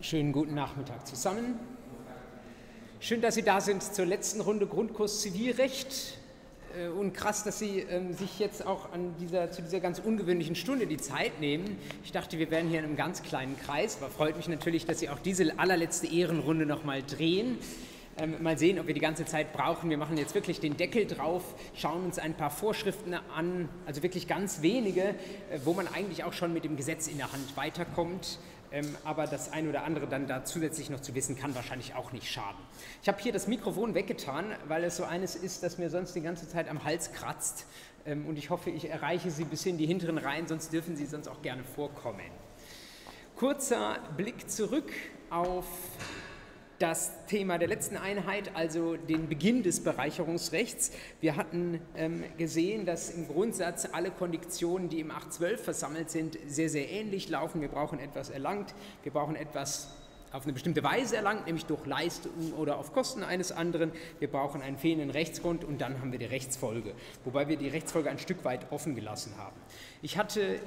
Schönen guten Nachmittag zusammen. Schön, dass Sie da sind zur letzten Runde Grundkurs Zivilrecht. Äh, und krass, dass Sie ähm, sich jetzt auch an dieser, zu dieser ganz ungewöhnlichen Stunde die Zeit nehmen. Ich dachte, wir wären hier in einem ganz kleinen Kreis, aber freut mich natürlich, dass Sie auch diese allerletzte Ehrenrunde nochmal drehen. Ähm, mal sehen, ob wir die ganze Zeit brauchen. Wir machen jetzt wirklich den Deckel drauf, schauen uns ein paar Vorschriften an, also wirklich ganz wenige, äh, wo man eigentlich auch schon mit dem Gesetz in der Hand weiterkommt. Ähm, aber das eine oder andere dann da zusätzlich noch zu wissen, kann wahrscheinlich auch nicht schaden. Ich habe hier das Mikrofon weggetan, weil es so eines ist, das mir sonst die ganze Zeit am Hals kratzt. Ähm, und ich hoffe, ich erreiche Sie bis in die hinteren Reihen, sonst dürfen Sie sonst auch gerne vorkommen. Kurzer Blick zurück auf das Thema der letzten Einheit, also den Beginn des Bereicherungsrechts. Wir hatten ähm, gesehen, dass im Grundsatz alle Konditionen, die im 812 versammelt sind, sehr, sehr ähnlich laufen. Wir brauchen etwas erlangt, wir brauchen etwas auf eine bestimmte Weise erlangt, nämlich durch Leistung oder auf Kosten eines anderen. Wir brauchen einen fehlenden Rechtsgrund und dann haben wir die Rechtsfolge, wobei wir die Rechtsfolge ein Stück weit offen gelassen haben. Ich hatte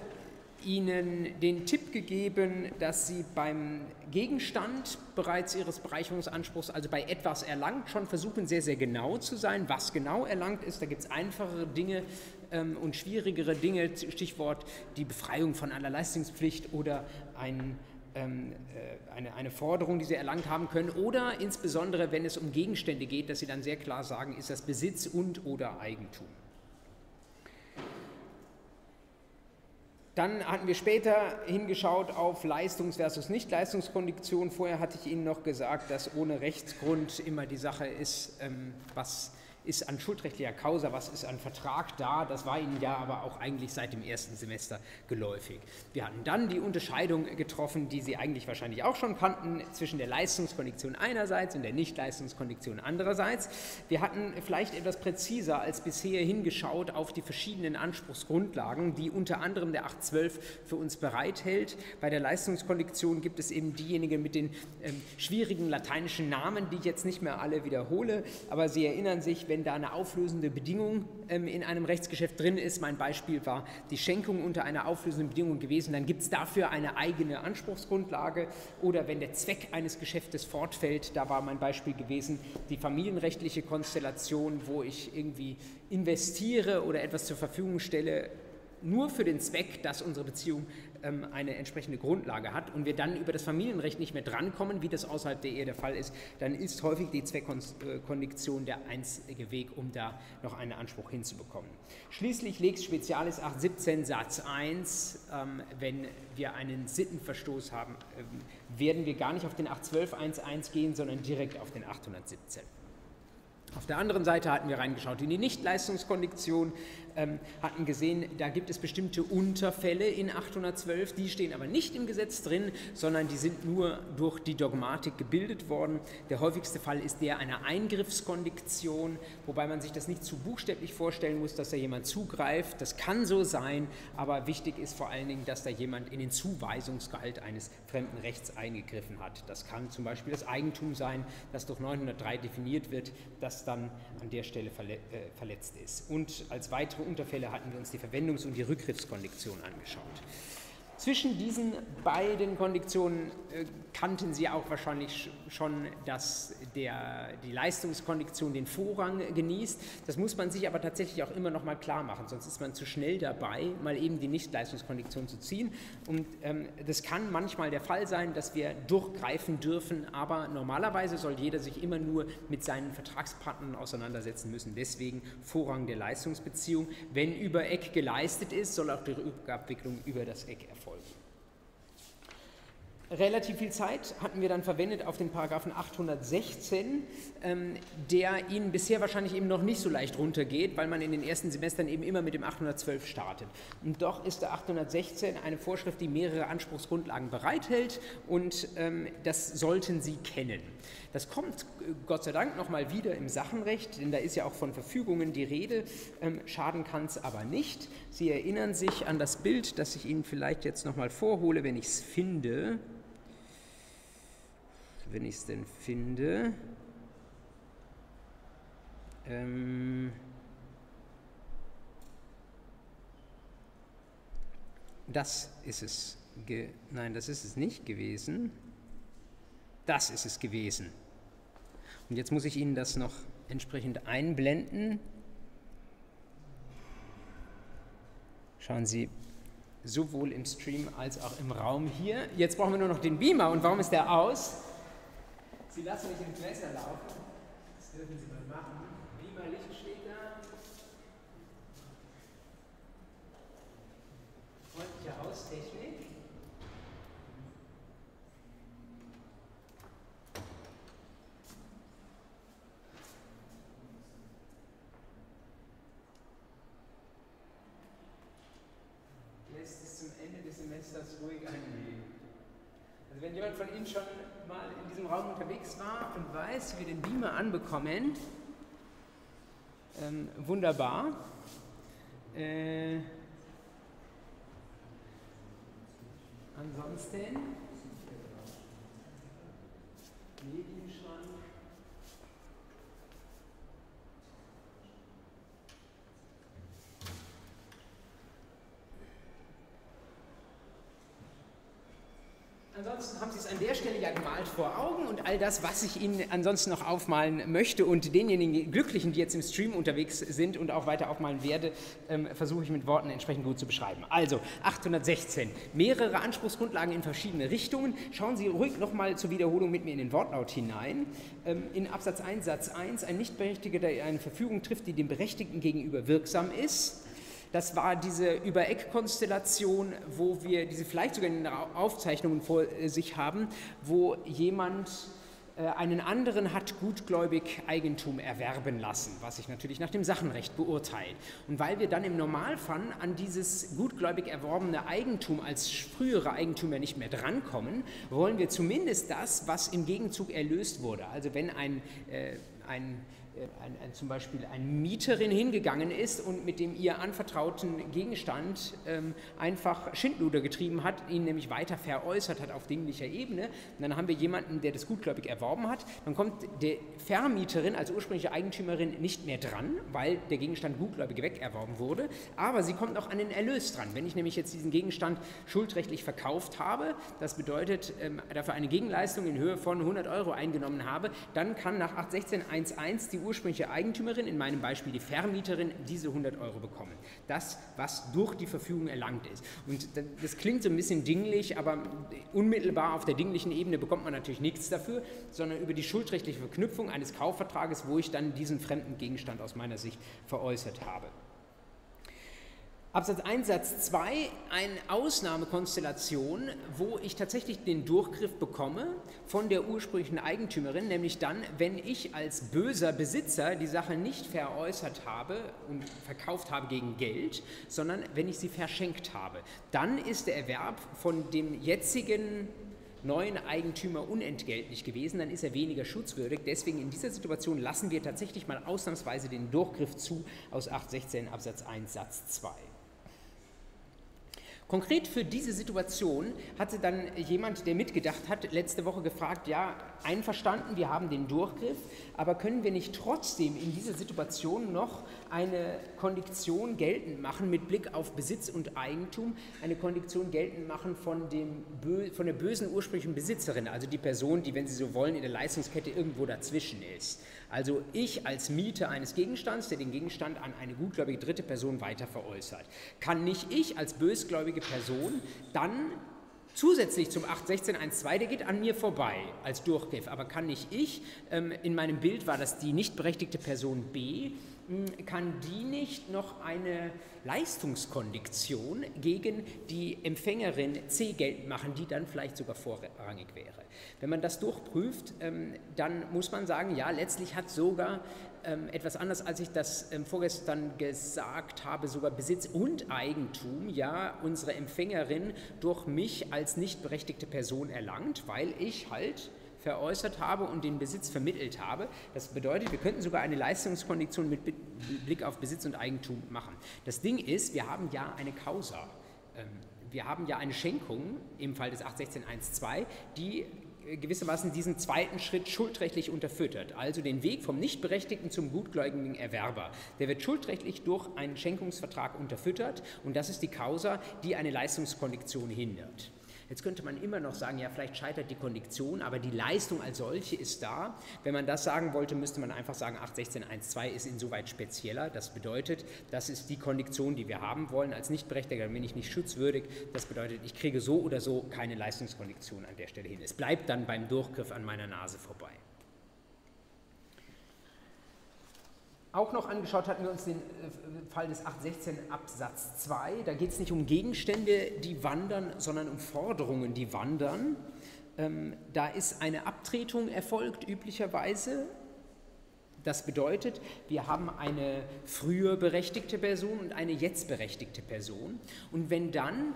Ihnen den Tipp gegeben, dass Sie beim Gegenstand bereits Ihres Bereicherungsanspruchs, also bei etwas erlangt, schon versuchen, sehr, sehr genau zu sein. Was genau erlangt ist, da gibt es einfachere Dinge ähm, und schwierigere Dinge, Stichwort die Befreiung von einer Leistungspflicht oder ein, ähm, äh, eine, eine Forderung, die Sie erlangt haben können. Oder insbesondere, wenn es um Gegenstände geht, dass Sie dann sehr klar sagen, ist das Besitz und oder Eigentum. Dann hatten wir später hingeschaut auf Leistungs- versus Nicht-Leistungskondition. Vorher hatte ich Ihnen noch gesagt, dass ohne Rechtsgrund immer die Sache ist, ähm, was ist an schuldrechtlicher Causa, was ist an Vertrag da. Das war Ihnen ja aber auch eigentlich seit dem ersten Semester geläufig. Wir hatten dann die Unterscheidung getroffen, die Sie eigentlich wahrscheinlich auch schon kannten, zwischen der Leistungskondition einerseits und der Nicht-Leistungskondition andererseits. Wir hatten vielleicht etwas präziser als bisher hingeschaut auf die verschiedenen Anspruchsgrundlagen, die unter anderem der 812 für uns bereithält. Bei der Leistungskondition gibt es eben diejenigen mit den ähm, schwierigen lateinischen Namen, die ich jetzt nicht mehr alle wiederhole, aber Sie erinnern sich, wenn da eine auflösende Bedingung ähm, in einem Rechtsgeschäft drin ist, mein Beispiel war die Schenkung unter einer auflösenden Bedingung gewesen, dann gibt es dafür eine eigene Anspruchsgrundlage. Oder wenn der Zweck eines Geschäftes fortfällt, da war mein Beispiel gewesen, die familienrechtliche Konstellation, wo ich irgendwie investiere oder etwas zur Verfügung stelle, nur für den Zweck, dass unsere Beziehung ähm, eine entsprechende Grundlage hat und wir dann über das Familienrecht nicht mehr drankommen, wie das außerhalb der Ehe der Fall ist, dann ist häufig die Zweckkondition der einzige Weg, um da noch einen Anspruch hinzubekommen. Schließlich Lex Spezialis 817 Satz 1, ähm, wenn wir einen Sittenverstoß haben, ähm, werden wir gar nicht auf den 812.1.1 gehen, sondern direkt auf den 817. Auf der anderen Seite hatten wir reingeschaut in die Nichtleistungskondition, hatten gesehen, da gibt es bestimmte Unterfälle in 812, die stehen aber nicht im Gesetz drin, sondern die sind nur durch die Dogmatik gebildet worden. Der häufigste Fall ist der einer Eingriffskondition, wobei man sich das nicht zu buchstäblich vorstellen muss, dass da jemand zugreift. Das kann so sein, aber wichtig ist vor allen Dingen, dass da jemand in den Zuweisungsgehalt eines fremden Rechts eingegriffen hat. Das kann zum Beispiel das Eigentum sein, das durch 903 definiert wird, das dann an der Stelle äh, verletzt ist. Und als weitere Unterfälle hatten wir uns die Verwendungs- und die Rückgriffskondition angeschaut. Zwischen diesen beiden Konditionen äh, kannten Sie auch wahrscheinlich schon, dass der, die Leistungskondition den Vorrang genießt. Das muss man sich aber tatsächlich auch immer noch mal klar machen, sonst ist man zu schnell dabei, mal eben die Nichtleistungskondition zu ziehen. Und ähm, das kann manchmal der Fall sein, dass wir durchgreifen dürfen, aber normalerweise soll jeder sich immer nur mit seinen Vertragspartnern auseinandersetzen müssen. Deswegen Vorrang der Leistungsbeziehung. Wenn über Eck geleistet ist, soll auch die Rückabwicklung über das Eck erfolgen. Relativ viel Zeit hatten wir dann verwendet auf den Paragraphen 816, ähm, der Ihnen bisher wahrscheinlich eben noch nicht so leicht runtergeht, weil man in den ersten Semestern eben immer mit dem 812 startet. Und doch ist der 816 eine Vorschrift, die mehrere Anspruchsgrundlagen bereithält und ähm, das sollten Sie kennen. Das kommt äh, Gott sei Dank nochmal wieder im Sachenrecht, denn da ist ja auch von Verfügungen die Rede. Ähm, schaden kann es aber nicht. Sie erinnern sich an das Bild, das ich Ihnen vielleicht jetzt nochmal vorhole, wenn ich es finde wenn ich es denn finde. Ähm das ist es. Nein, das ist es nicht gewesen. Das ist es gewesen. Und jetzt muss ich Ihnen das noch entsprechend einblenden. Schauen Sie, sowohl im Stream als auch im Raum hier. Jetzt brauchen wir nur noch den Beamer. Und warum ist der aus? Sie lassen mich ins Messer laufen. Das dürfen Sie mal machen. Beamer, Licht steht da. Freundliche Haustechnik. Lässt es zum Ende des Semesters ruhig angehen. Also wenn jemand von Ihnen schon in diesem Raum unterwegs war und weiß, wie wir den Beamer anbekommen, ähm, wunderbar. Äh, ansonsten Medienschrank. Ansonsten haben Sie es an der Stelle ja gemalt vor Augen und all das, was ich Ihnen ansonsten noch aufmalen möchte und denjenigen Glücklichen, die jetzt im Stream unterwegs sind und auch weiter aufmalen werde, ähm, versuche ich mit Worten entsprechend gut zu beschreiben. Also 816, mehrere Anspruchsgrundlagen in verschiedene Richtungen. Schauen Sie ruhig nochmal zur Wiederholung mit mir in den Wortlaut hinein. Ähm, in Absatz 1 Satz 1, ein Nichtberechtigter, der eine Verfügung trifft, die dem Berechtigten gegenüber wirksam ist das war diese Übereck-Konstellation, wo wir diese vielleicht sogar in den Aufzeichnungen vor äh, sich haben, wo jemand äh, einen anderen hat gutgläubig Eigentum erwerben lassen, was sich natürlich nach dem Sachenrecht beurteilt. Und weil wir dann im Normalfall an dieses gutgläubig erworbene Eigentum als frühere Eigentümer nicht mehr drankommen, wollen wir zumindest das, was im Gegenzug erlöst wurde. Also wenn ein, äh, ein ein, ein, zum Beispiel eine Mieterin hingegangen ist und mit dem ihr anvertrauten Gegenstand ähm, einfach Schindluder getrieben hat, ihn nämlich weiter veräußert hat auf dinglicher Ebene. Und dann haben wir jemanden, der das gutgläubig erworben hat. Dann kommt der Vermieterin als ursprüngliche Eigentümerin nicht mehr dran, weil der Gegenstand gutgläubig wegerworben wurde. Aber sie kommt auch an den Erlös dran. Wenn ich nämlich jetzt diesen Gegenstand schuldrechtlich verkauft habe, das bedeutet ähm, dafür eine Gegenleistung in Höhe von 100 Euro eingenommen habe, dann kann nach 816.1.1 die ursprüngliche Eigentümerin, in meinem Beispiel die Vermieterin, diese 100 Euro bekommen. Das, was durch die Verfügung erlangt ist. Und das klingt so ein bisschen dinglich, aber unmittelbar auf der dinglichen Ebene bekommt man natürlich nichts dafür, sondern über die schuldrechtliche Verknüpfung eines Kaufvertrages, wo ich dann diesen fremden Gegenstand aus meiner Sicht veräußert habe. Absatz 1 Satz 2 eine Ausnahmekonstellation, wo ich tatsächlich den Durchgriff bekomme von der ursprünglichen Eigentümerin, nämlich dann, wenn ich als böser Besitzer die Sache nicht veräußert habe und verkauft habe gegen Geld, sondern wenn ich sie verschenkt habe. Dann ist der Erwerb von dem jetzigen neuen Eigentümer unentgeltlich gewesen, dann ist er weniger schutzwürdig. Deswegen in dieser Situation lassen wir tatsächlich mal ausnahmsweise den Durchgriff zu aus 816 Absatz 1 Satz 2. Konkret für diese Situation hatte dann jemand, der mitgedacht hat, letzte Woche gefragt, ja, einverstanden, wir haben den Durchgriff, aber können wir nicht trotzdem in dieser Situation noch eine Kondiktion geltend machen mit Blick auf Besitz und Eigentum, eine Kondiktion geltend machen von, dem, von der bösen ursprünglichen Besitzerin, also die Person, die, wenn Sie so wollen, in der Leistungskette irgendwo dazwischen ist. Also ich als Mieter eines Gegenstands, der den Gegenstand an eine gutgläubige dritte Person weiter veräußert, kann nicht ich als bösgläubige Person dann Zusätzlich zum 816.1.2, der geht an mir vorbei als Durchgriff, aber kann nicht ich, ähm, in meinem Bild war das die nicht berechtigte Person B, kann die nicht noch eine Leistungskondiktion gegen die Empfängerin C geltend machen, die dann vielleicht sogar vorrangig wäre. Wenn man das durchprüft, ähm, dann muss man sagen, ja, letztlich hat sogar ähm, etwas anders, als ich das ähm, vorgestern gesagt habe, sogar Besitz und Eigentum, ja, unsere Empfängerin durch mich als nicht berechtigte Person erlangt, weil ich halt veräußert habe und den Besitz vermittelt habe. Das bedeutet, wir könnten sogar eine Leistungskondition mit Blick auf Besitz und Eigentum machen. Das Ding ist, wir haben ja eine Causa. Ähm, wir haben ja eine Schenkung im Fall des 816.1.2, die gewissermaßen diesen zweiten Schritt schuldrechtlich unterfüttert, also den Weg vom Nichtberechtigten zum gutgläubigen Erwerber. Der wird schuldrechtlich durch einen Schenkungsvertrag unterfüttert und das ist die Causa, die eine Leistungskondition hindert. Jetzt könnte man immer noch sagen, ja, vielleicht scheitert die Kondiktion, aber die Leistung als solche ist da. Wenn man das sagen wollte, müsste man einfach sagen, 816.1.2 ist insoweit spezieller. Das bedeutet, das ist die Kondiktion, die wir haben wollen. Als Nichtberechtigter bin ich nicht schutzwürdig. Das bedeutet, ich kriege so oder so keine Leistungskondiktion an der Stelle hin. Es bleibt dann beim Durchgriff an meiner Nase vorbei. Auch noch angeschaut hatten wir uns den äh, Fall des 816 Absatz 2. Da geht es nicht um Gegenstände, die wandern, sondern um Forderungen, die wandern. Ähm, da ist eine Abtretung erfolgt, üblicherweise. Das bedeutet, wir haben eine früher berechtigte Person und eine jetzt berechtigte Person. Und wenn dann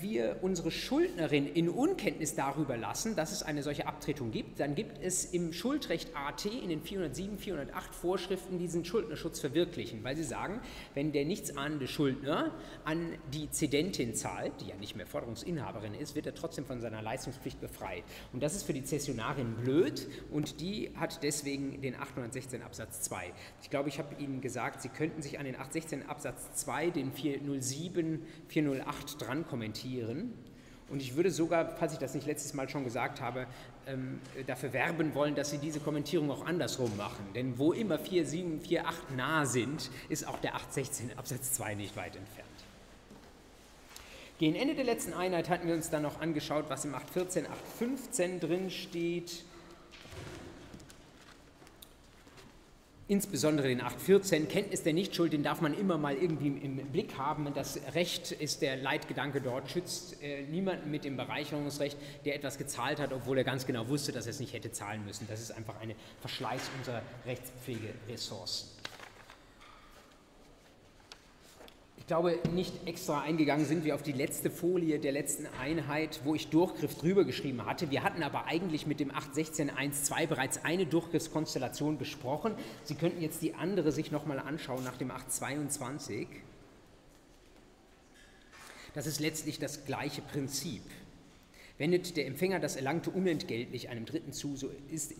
wir unsere Schuldnerin in Unkenntnis darüber lassen, dass es eine solche Abtretung gibt, dann gibt es im Schuldrecht AT in den 407, 408 Vorschriften diesen Schuldnerschutz verwirklichen, weil sie sagen, wenn der nichtsahnende Schuldner an die Zedentin zahlt, die ja nicht mehr Forderungsinhaberin ist, wird er trotzdem von seiner Leistungspflicht befreit. Und das ist für die Zessionarin blöd und die hat deswegen den 816 Absatz 2. Ich glaube, ich habe Ihnen gesagt, Sie könnten sich an den 816 Absatz 2, den 407, 408 drankommen kommentieren. Und ich würde sogar, falls ich das nicht letztes Mal schon gesagt habe, ähm, dafür werben wollen, dass Sie diese Kommentierung auch andersrum machen. Denn wo immer 4, 7, 4, 8 nah sind, ist auch der 816 Absatz 2 nicht weit entfernt. Gegen Ende der letzten Einheit hatten wir uns dann noch angeschaut, was im 814, 815 drin steht. Insbesondere den 814, Kenntnis der Nichtschuld, den darf man immer mal irgendwie im Blick haben. Das Recht ist der Leitgedanke dort, schützt äh, niemanden mit dem Bereicherungsrecht, der etwas gezahlt hat, obwohl er ganz genau wusste, dass er es nicht hätte zahlen müssen. Das ist einfach eine Verschleiß unserer Rechtspflegeressourcen. Ich glaube, nicht extra eingegangen sind wir auf die letzte Folie der letzten Einheit, wo ich Durchgriff drüber geschrieben hatte. Wir hatten aber eigentlich mit dem 816.1.2 bereits eine Durchgriffskonstellation besprochen. Sie könnten jetzt die andere sich nochmal anschauen nach dem 822. Das ist letztlich das gleiche Prinzip. Wendet der Empfänger das Erlangte unentgeltlich einem Dritten zu, so ist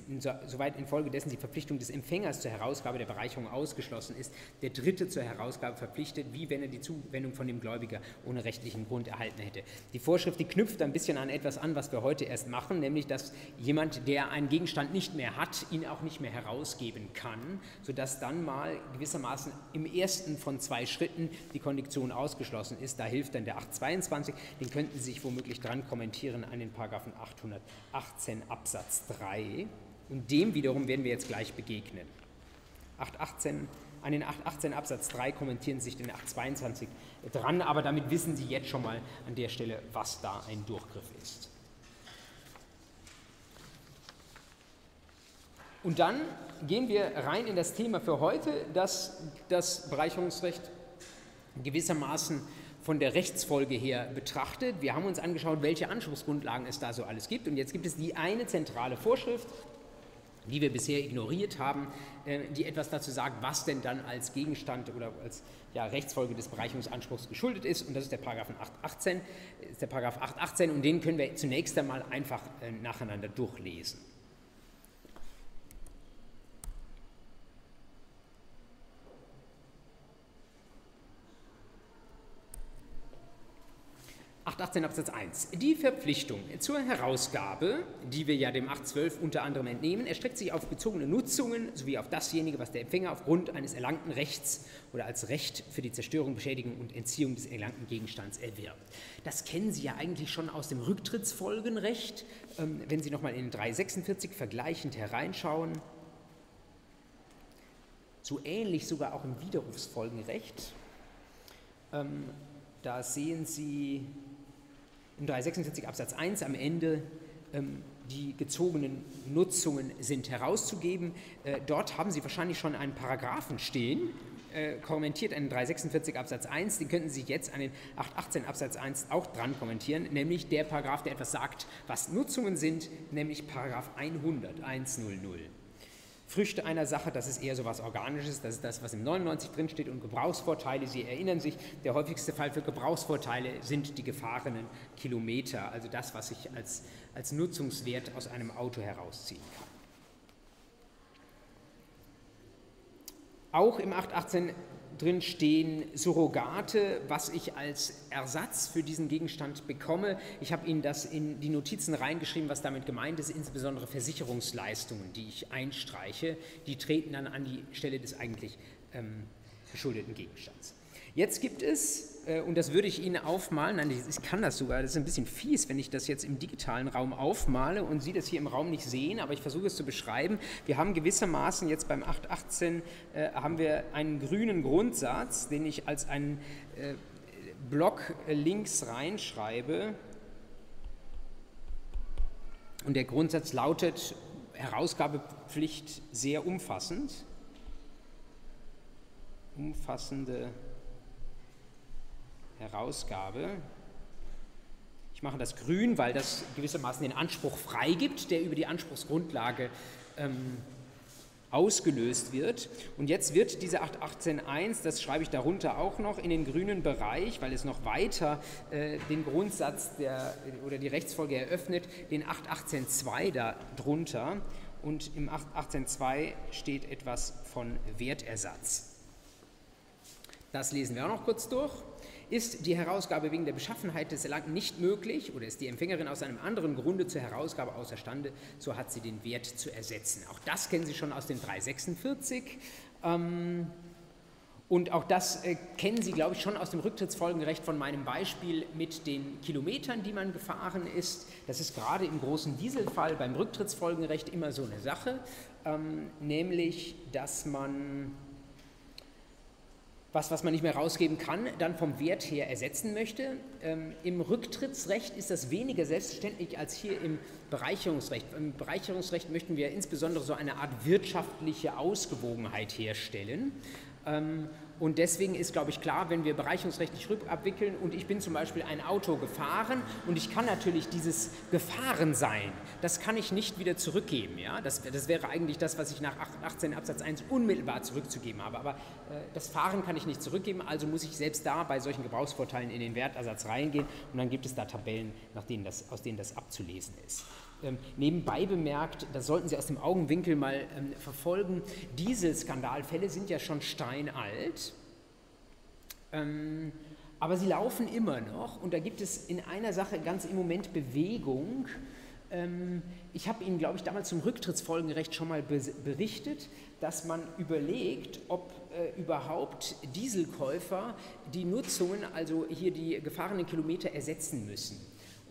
soweit infolgedessen die Verpflichtung des Empfängers zur Herausgabe der Bereicherung ausgeschlossen ist, der Dritte zur Herausgabe verpflichtet, wie wenn er die Zuwendung von dem Gläubiger ohne rechtlichen Grund erhalten hätte. Die Vorschrift, die knüpft ein bisschen an etwas an, was wir heute erst machen, nämlich dass jemand, der einen Gegenstand nicht mehr hat, ihn auch nicht mehr herausgeben kann, sodass dann mal gewissermaßen im ersten von zwei Schritten die Kondiktion ausgeschlossen ist. Da hilft dann der 822, den könnten Sie sich womöglich dran kommentieren an den Paragraphen 818 Absatz 3 und dem wiederum werden wir jetzt gleich begegnen. 818, an den 818 Absatz 3 kommentieren sich den 822 dran, aber damit wissen Sie jetzt schon mal an der Stelle, was da ein Durchgriff ist. Und dann gehen wir rein in das Thema für heute, dass das Bereicherungsrecht gewissermaßen von der Rechtsfolge her betrachtet. Wir haben uns angeschaut, welche Anspruchsgrundlagen es da so alles gibt. Und jetzt gibt es die eine zentrale Vorschrift, die wir bisher ignoriert haben, äh, die etwas dazu sagt, was denn dann als Gegenstand oder als ja, Rechtsfolge des Bereicherungsanspruchs geschuldet ist. Und das ist der Paragraph 818, ist der Paragraph 818 und den können wir zunächst einmal einfach äh, nacheinander durchlesen. 818 Absatz 1. Die Verpflichtung zur Herausgabe, die wir ja dem 812 unter anderem entnehmen, erstreckt sich auf bezogene Nutzungen sowie auf dasjenige, was der Empfänger aufgrund eines erlangten Rechts oder als Recht für die Zerstörung, Beschädigung und Entziehung des erlangten Gegenstands erwirbt. Das kennen Sie ja eigentlich schon aus dem Rücktrittsfolgenrecht. Ähm, wenn Sie nochmal in 346 vergleichend hereinschauen, so ähnlich sogar auch im Widerrufsfolgenrecht. Ähm, da sehen Sie im 346 Absatz 1 am Ende ähm, die gezogenen Nutzungen sind herauszugeben. Äh, dort haben Sie wahrscheinlich schon einen Paragraphen stehen, äh, kommentiert einen 346 Absatz 1, den könnten Sie jetzt an den 818 Absatz 1 auch dran kommentieren, nämlich der Paragraph, der etwas sagt, was Nutzungen sind, nämlich Paragraph 100, 100. Früchte einer Sache, das ist eher so was Organisches, das ist das, was im 99 drinsteht und Gebrauchsvorteile, Sie erinnern sich, der häufigste Fall für Gebrauchsvorteile sind die gefahrenen Kilometer, also das, was ich als, als Nutzungswert aus einem Auto herausziehen kann. Auch im 818 drin stehen Surrogate, was ich als Ersatz für diesen Gegenstand bekomme. Ich habe Ihnen das in die Notizen reingeschrieben, was damit gemeint ist, insbesondere Versicherungsleistungen, die ich einstreiche, die treten dann an die Stelle des eigentlich ähm, geschuldeten Gegenstands. Jetzt gibt es, und das würde ich Ihnen aufmalen, nein, ich kann das sogar, das ist ein bisschen fies, wenn ich das jetzt im digitalen Raum aufmale und Sie das hier im Raum nicht sehen, aber ich versuche es zu beschreiben. Wir haben gewissermaßen jetzt beim 818 äh, haben wir einen grünen Grundsatz, den ich als einen äh, Block links reinschreibe. Und der Grundsatz lautet Herausgabepflicht sehr umfassend. Umfassende Herausgabe. Ich mache das grün, weil das gewissermaßen den Anspruch freigibt, der über die Anspruchsgrundlage ähm, ausgelöst wird. Und jetzt wird diese 818.1, das schreibe ich darunter auch noch, in den grünen Bereich, weil es noch weiter äh, den Grundsatz der, oder die Rechtsfolge eröffnet, den 818.2 darunter. Und im 818.2 steht etwas von Wertersatz. Das lesen wir auch noch kurz durch. Ist die Herausgabe wegen der Beschaffenheit des Erlangten nicht möglich oder ist die Empfängerin aus einem anderen Grunde zur Herausgabe außerstande, so hat sie den Wert zu ersetzen. Auch das kennen Sie schon aus dem 346. Ähm, und auch das äh, kennen Sie, glaube ich, schon aus dem Rücktrittsfolgenrecht von meinem Beispiel mit den Kilometern, die man gefahren ist. Das ist gerade im großen Dieselfall beim Rücktrittsfolgenrecht immer so eine Sache, ähm, nämlich dass man was, was man nicht mehr rausgeben kann, dann vom Wert her ersetzen möchte. Ähm, Im Rücktrittsrecht ist das weniger selbstverständlich als hier im Bereicherungsrecht. Im Bereicherungsrecht möchten wir insbesondere so eine Art wirtschaftliche Ausgewogenheit herstellen. Ähm, und deswegen ist, glaube ich, klar, wenn wir bereicherungsrechtlich rückabwickeln und ich bin zum Beispiel ein Auto gefahren und ich kann natürlich dieses Gefahrensein, das kann ich nicht wieder zurückgeben. Ja? Das, das wäre eigentlich das, was ich nach 18 Absatz 1 unmittelbar zurückzugeben habe. Aber äh, das Fahren kann ich nicht zurückgeben, also muss ich selbst da bei solchen Gebrauchsvorteilen in den Wertersatz reingehen und dann gibt es da Tabellen, nach denen das, aus denen das abzulesen ist. Ähm, nebenbei bemerkt, das sollten Sie aus dem Augenwinkel mal ähm, verfolgen, diese Skandalfälle sind ja schon steinalt, ähm, aber sie laufen immer noch und da gibt es in einer Sache ganz im Moment Bewegung. Ähm, ich habe Ihnen, glaube ich, damals zum Rücktrittsfolgenrecht schon mal berichtet, dass man überlegt, ob äh, überhaupt Dieselkäufer die Nutzungen, also hier die gefahrenen Kilometer ersetzen müssen.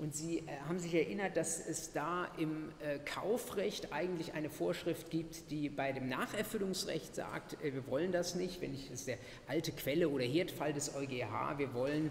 Und Sie äh, haben sich erinnert, dass es da im äh, Kaufrecht eigentlich eine Vorschrift gibt, die bei dem Nacherfüllungsrecht sagt, äh, wir wollen das nicht, wenn ich, das ist der alte Quelle oder Herdfall des EuGH, wir wollen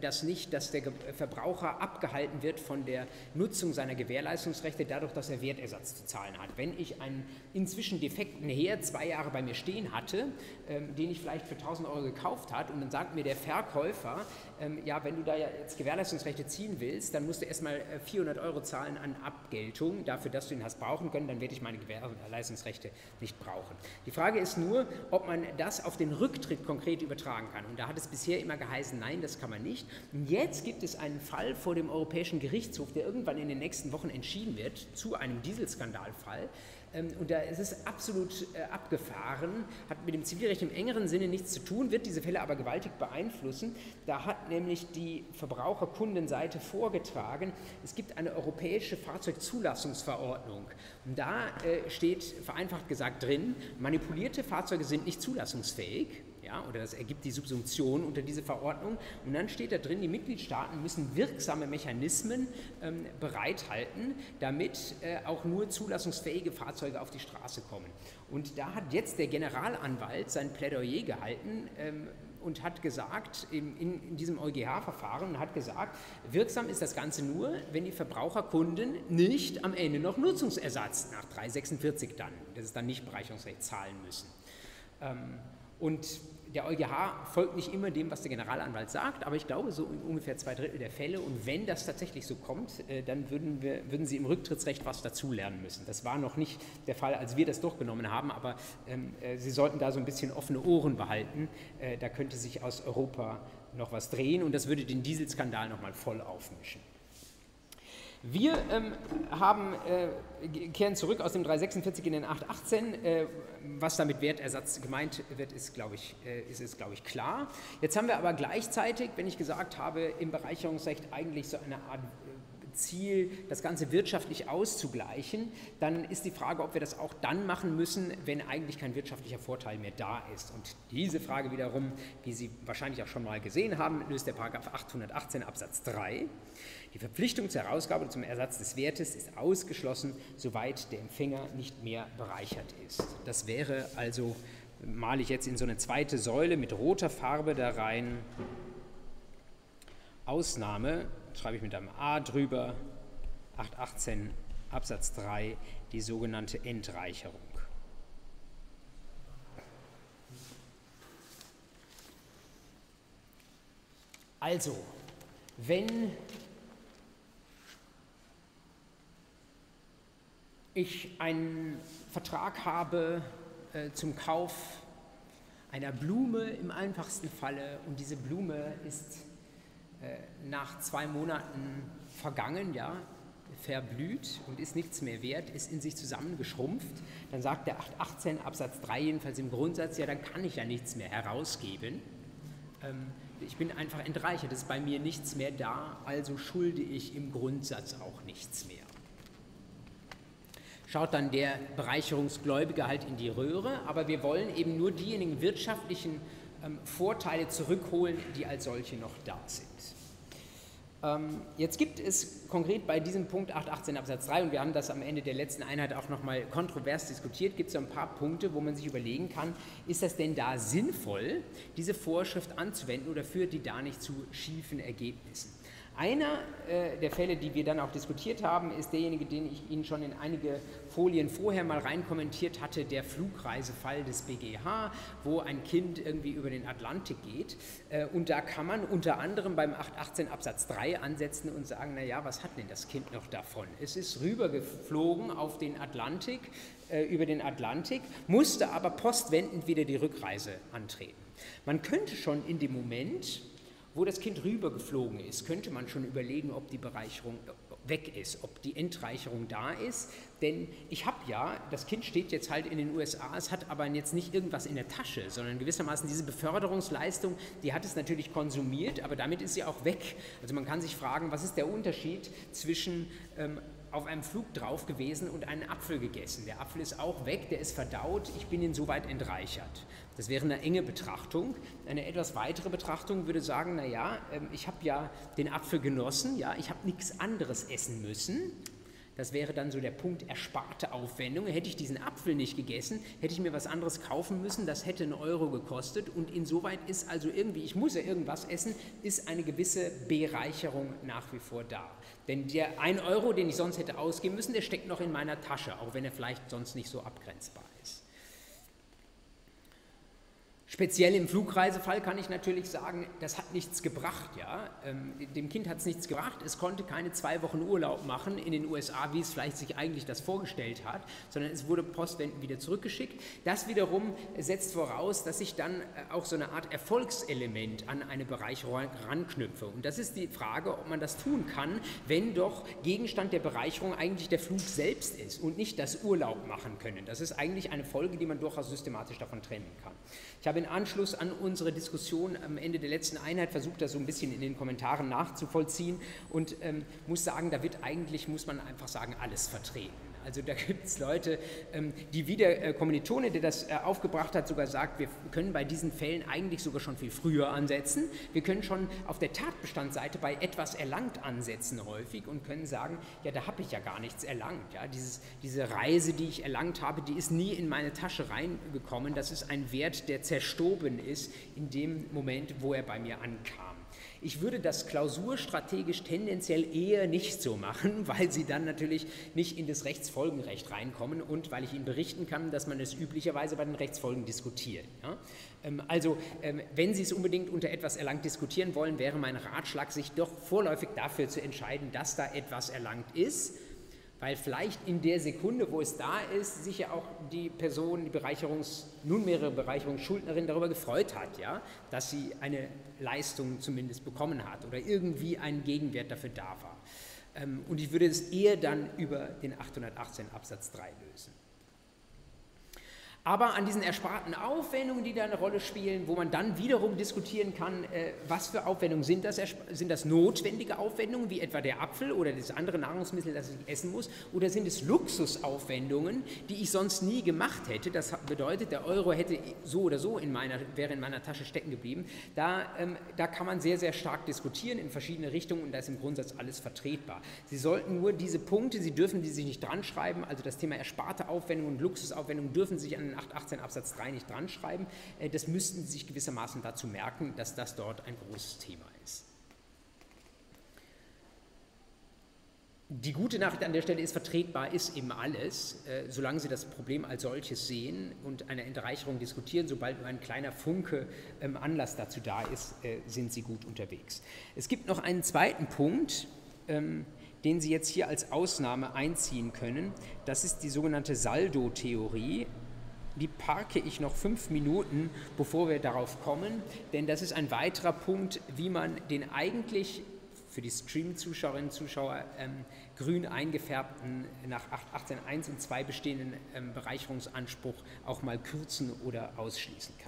das nicht, dass der Verbraucher abgehalten wird von der Nutzung seiner Gewährleistungsrechte dadurch, dass er Wertersatz zu zahlen hat. Wenn ich einen inzwischen defekten Herd zwei Jahre bei mir stehen hatte, ähm, den ich vielleicht für 1000 Euro gekauft habe und dann sagt mir der Verkäufer, ähm, ja, wenn du da jetzt Gewährleistungsrechte ziehen willst, dann musst du erstmal 400 äh, Euro zahlen an Abgeltung dafür, dass du ihn hast brauchen können, dann werde ich meine Gewährleistungsrechte nicht brauchen. Die Frage ist nur, ob man das auf den Rücktritt konkret übertragen kann. Und da hat es bisher immer geheißen, nein, das kann man nicht. Und jetzt gibt es einen Fall vor dem Europäischen Gerichtshof, der irgendwann in den nächsten Wochen entschieden wird, zu einem Dieselskandalfall. Ähm, und da ist es absolut äh, abgefahren, hat mit dem Zivilrecht im engeren Sinne nichts zu tun, wird diese Fälle aber gewaltig beeinflussen. Da hat nämlich die Verbraucherkundenseite vorgetragen, es gibt eine europäische Fahrzeugzulassungsverordnung. Und da äh, steht vereinfacht gesagt drin, manipulierte Fahrzeuge sind nicht zulassungsfähig ja, oder das ergibt die Subsumption unter diese Verordnung. Und dann steht da drin, die Mitgliedstaaten müssen wirksame Mechanismen ähm, bereithalten, damit äh, auch nur zulassungsfähige Fahrzeuge auf die Straße kommen. Und da hat jetzt der Generalanwalt sein Plädoyer gehalten ähm, und hat gesagt, in, in, diesem EuGH-Verfahren, hat gesagt, wirksam ist das Ganze nur, wenn die Verbraucherkunden nicht am Ende noch Nutzungsersatz nach 346 dann, das ist dann nicht Bereicherungsrecht, zahlen müssen. Ähm, und der EuGH folgt nicht immer dem, was der Generalanwalt sagt, aber ich glaube, so ungefähr zwei Drittel der Fälle. Und wenn das tatsächlich so kommt, äh, dann würden, wir, würden Sie im Rücktrittsrecht was dazulernen müssen. Das war noch nicht der Fall, als wir das durchgenommen haben, aber ähm, äh, Sie sollten da so ein bisschen offene Ohren behalten. Äh, da könnte sich aus Europa noch was drehen und das würde den Dieselskandal nochmal voll aufmischen. Wir ähm, haben, äh, kehren zurück aus dem 346 in den 818. Äh, was damit Wertersatz gemeint wird, ist, glaube ich, äh, ist, glaube ich, klar. Jetzt haben wir aber gleichzeitig, wenn ich gesagt habe, im Bereicherungsrecht eigentlich so eine Art Ziel, das Ganze wirtschaftlich auszugleichen, dann ist die Frage, ob wir das auch dann machen müssen, wenn eigentlich kein wirtschaftlicher Vorteil mehr da ist. Und diese Frage wiederum, wie Sie wahrscheinlich auch schon mal gesehen haben, löst der Paragraph 818 Absatz 3. Die Verpflichtung zur Herausgabe zum Ersatz des Wertes ist ausgeschlossen, soweit der Empfänger nicht mehr bereichert ist. Das wäre also, male ich jetzt in so eine zweite Säule mit roter Farbe da rein, Ausnahme schreibe ich mit einem A drüber, 818 Absatz 3, die sogenannte Entreicherung. Also, wenn ich einen Vertrag habe äh, zum Kauf einer Blume im einfachsten Falle und diese Blume ist nach zwei Monaten vergangen, ja, verblüht und ist nichts mehr wert, ist in sich zusammengeschrumpft, dann sagt der 818 Absatz 3 jedenfalls im Grundsatz, ja, dann kann ich ja nichts mehr herausgeben. Ähm, ich bin einfach entreichert, es ist bei mir nichts mehr da, also schulde ich im Grundsatz auch nichts mehr. Schaut dann der Bereicherungsgläubige halt in die Röhre, aber wir wollen eben nur diejenigen wirtschaftlichen ähm, Vorteile zurückholen, die als solche noch da sind. Ähm, jetzt gibt es konkret bei diesem Punkt 818 Absatz 3, und wir haben das am Ende der letzten Einheit auch nochmal kontrovers diskutiert, gibt es ein paar Punkte, wo man sich überlegen kann, ist das denn da sinnvoll, diese Vorschrift anzuwenden oder führt die da nicht zu schiefen Ergebnissen? Einer äh, der Fälle, die wir dann auch diskutiert haben, ist derjenige, den ich Ihnen schon in einige Folien vorher mal reinkommentiert hatte, der Flugreisefall des BGH, wo ein Kind irgendwie über den Atlantik geht. Äh, und da kann man unter anderem beim 818 Absatz 3 ansetzen und sagen, naja, was hat denn das Kind noch davon? Es ist rübergeflogen auf den Atlantik, äh, über den Atlantik, musste aber postwendend wieder die Rückreise antreten. Man könnte schon in dem Moment, wo das Kind rübergeflogen ist, könnte man schon überlegen, ob die Bereicherung weg ist, ob die Entreicherung da ist. Denn ich habe ja, das Kind steht jetzt halt in den USA, es hat aber jetzt nicht irgendwas in der Tasche, sondern gewissermaßen diese Beförderungsleistung, die hat es natürlich konsumiert, aber damit ist sie auch weg. Also man kann sich fragen, was ist der Unterschied zwischen ähm, auf einem Flug drauf gewesen und einen Apfel gegessen. Der Apfel ist auch weg, der ist verdaut, ich bin insoweit entreichert. Das wäre eine enge Betrachtung. Eine etwas weitere Betrachtung würde sagen, naja, ähm, ich habe ja den Apfel genossen, ja, ich habe nichts anderes essen müssen. Das wäre dann so der Punkt ersparte Aufwendung. Hätte ich diesen Apfel nicht gegessen, hätte ich mir was anderes kaufen müssen, das hätte einen Euro gekostet. Und insoweit ist also irgendwie, ich muss ja irgendwas essen, ist eine gewisse Bereicherung nach wie vor da. Denn der 1 Euro, den ich sonst hätte ausgeben müssen, der steckt noch in meiner Tasche, auch wenn er vielleicht sonst nicht so abgrenzbar ist. Speziell im Flugreisefall kann ich natürlich sagen, das hat nichts gebracht. Ja? Ähm, dem Kind hat es nichts gebracht. Es konnte keine zwei Wochen Urlaub machen in den USA, wie es vielleicht sich eigentlich das vorgestellt hat, sondern es wurde postwendend wieder zurückgeschickt. Das wiederum setzt voraus, dass ich dann äh, auch so eine Art Erfolgselement an eine Bereicherung ranknüpfe. Und das ist die Frage, ob man das tun kann, wenn doch Gegenstand der Bereicherung eigentlich der Flug selbst ist und nicht das Urlaub machen können. Das ist eigentlich eine Folge, die man durchaus systematisch davon trennen kann. Ich habe in Anschluss an unsere Diskussion am Ende der letzten Einheit versucht, das so ein bisschen in den Kommentaren nachzuvollziehen und ähm, muss sagen, da wird eigentlich, muss man einfach sagen, alles vertreten. Also da gibt es Leute, ähm, die wie der äh, Kommilitone, der das äh, aufgebracht hat, sogar sagt, wir können bei diesen Fällen eigentlich sogar schon viel früher ansetzen. Wir können schon auf der Tatbestandsseite bei etwas erlangt ansetzen häufig und können sagen, ja, da habe ich ja gar nichts erlangt. Ja, Dieses, diese Reise, die ich erlangt habe, die ist nie in meine Tasche reingekommen. Das ist ein Wert, der zerstoben ist in dem Moment, wo er bei mir ankam. Ich würde das klausurstrategisch tendenziell eher nicht so machen, weil Sie dann natürlich nicht in das Rechtsfolgenrecht reinkommen und weil ich Ihnen berichten kann, dass man es üblicherweise bei den Rechtsfolgen diskutiert. Ja? Ähm, also, ähm, wenn Sie es unbedingt unter etwas erlangt diskutieren wollen, wäre mein Ratschlag, sich doch vorläufig dafür zu entscheiden, dass da etwas erlangt ist weil vielleicht in der Sekunde, wo es da ist, sich ja auch die Person, die Bereicherungs, nunmehre Bereicherungsschuldnerin darüber gefreut hat, ja, dass sie eine Leistung zumindest bekommen hat oder irgendwie ein Gegenwert dafür da war. Ähm, und ich würde es eher dann über den 818 Absatz 3 lösen. Aber an diesen ersparten Aufwendungen, die da eine Rolle spielen, wo man dann wiederum diskutieren kann, äh, was für Aufwendungen sind das? Sind das notwendige Aufwendungen, wie etwa der Apfel oder das andere Nahrungsmittel, das ich essen muss? Oder sind es Luxusaufwendungen, die ich sonst nie gemacht hätte? Das bedeutet, der Euro hätte so oder so in meiner, wäre in meiner Tasche stecken geblieben. Da, ähm, da kann man sehr, sehr stark diskutieren in verschiedene Richtungen und da ist im Grundsatz alles vertretbar. Sie sollten nur diese Punkte, Sie dürfen die sich nicht dran schreiben, also das Thema ersparte Aufwendungen und Luxusaufwendungen dürfen sich an den 818 Absatz 3 nicht dran schreiben. Äh, das müssten Sie sich gewissermaßen dazu merken, dass das dort ein großes Thema ist. Die gute Nachricht an der Stelle ist, vertretbar ist eben alles, äh, solange Sie das Problem als solches sehen und eine Entreicherung diskutieren. Sobald nur ein kleiner Funke ähm, Anlass dazu da ist, äh, sind Sie gut unterwegs. Es gibt noch einen zweiten Punkt, ähm, den Sie jetzt hier als Ausnahme einziehen können. Das ist die sogenannte Saldo-Theorie die parke ich noch fünf Minuten, bevor wir darauf kommen, denn das ist ein weiterer Punkt, wie man den eigentlich für die Stream-Zuschauerinnen und Zuschauer ähm, grün eingefärbten, nach 18.1 und 2 bestehenden ähm, Bereicherungsanspruch auch mal kürzen oder ausschließen kann.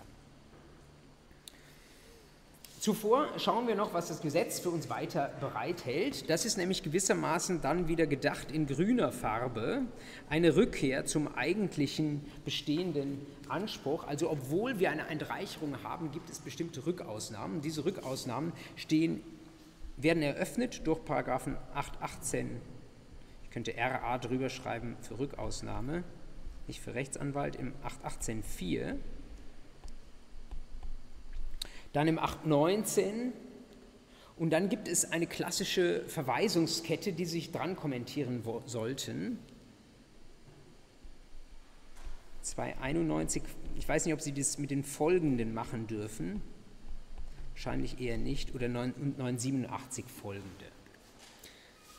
Zuvor schauen wir noch, was das Gesetz für uns weiter bereithält. Das ist nämlich gewissermaßen dann wieder gedacht in grüner Farbe, eine Rückkehr zum eigentlichen bestehenden Anspruch. Also obwohl wir eine Entreicherung haben, gibt es bestimmte Rückausnahmen. Diese Rückausnahmen stehen, werden eröffnet durch Paragraphen 818. Ich könnte RA drüber schreiben für Rückausnahme, nicht für Rechtsanwalt, im 818.4 dann im 819 und dann gibt es eine klassische Verweisungskette, die sich dran kommentieren sollten. 291, ich weiß nicht, ob Sie das mit den folgenden machen dürfen. Wahrscheinlich eher nicht. Oder 987 folgende.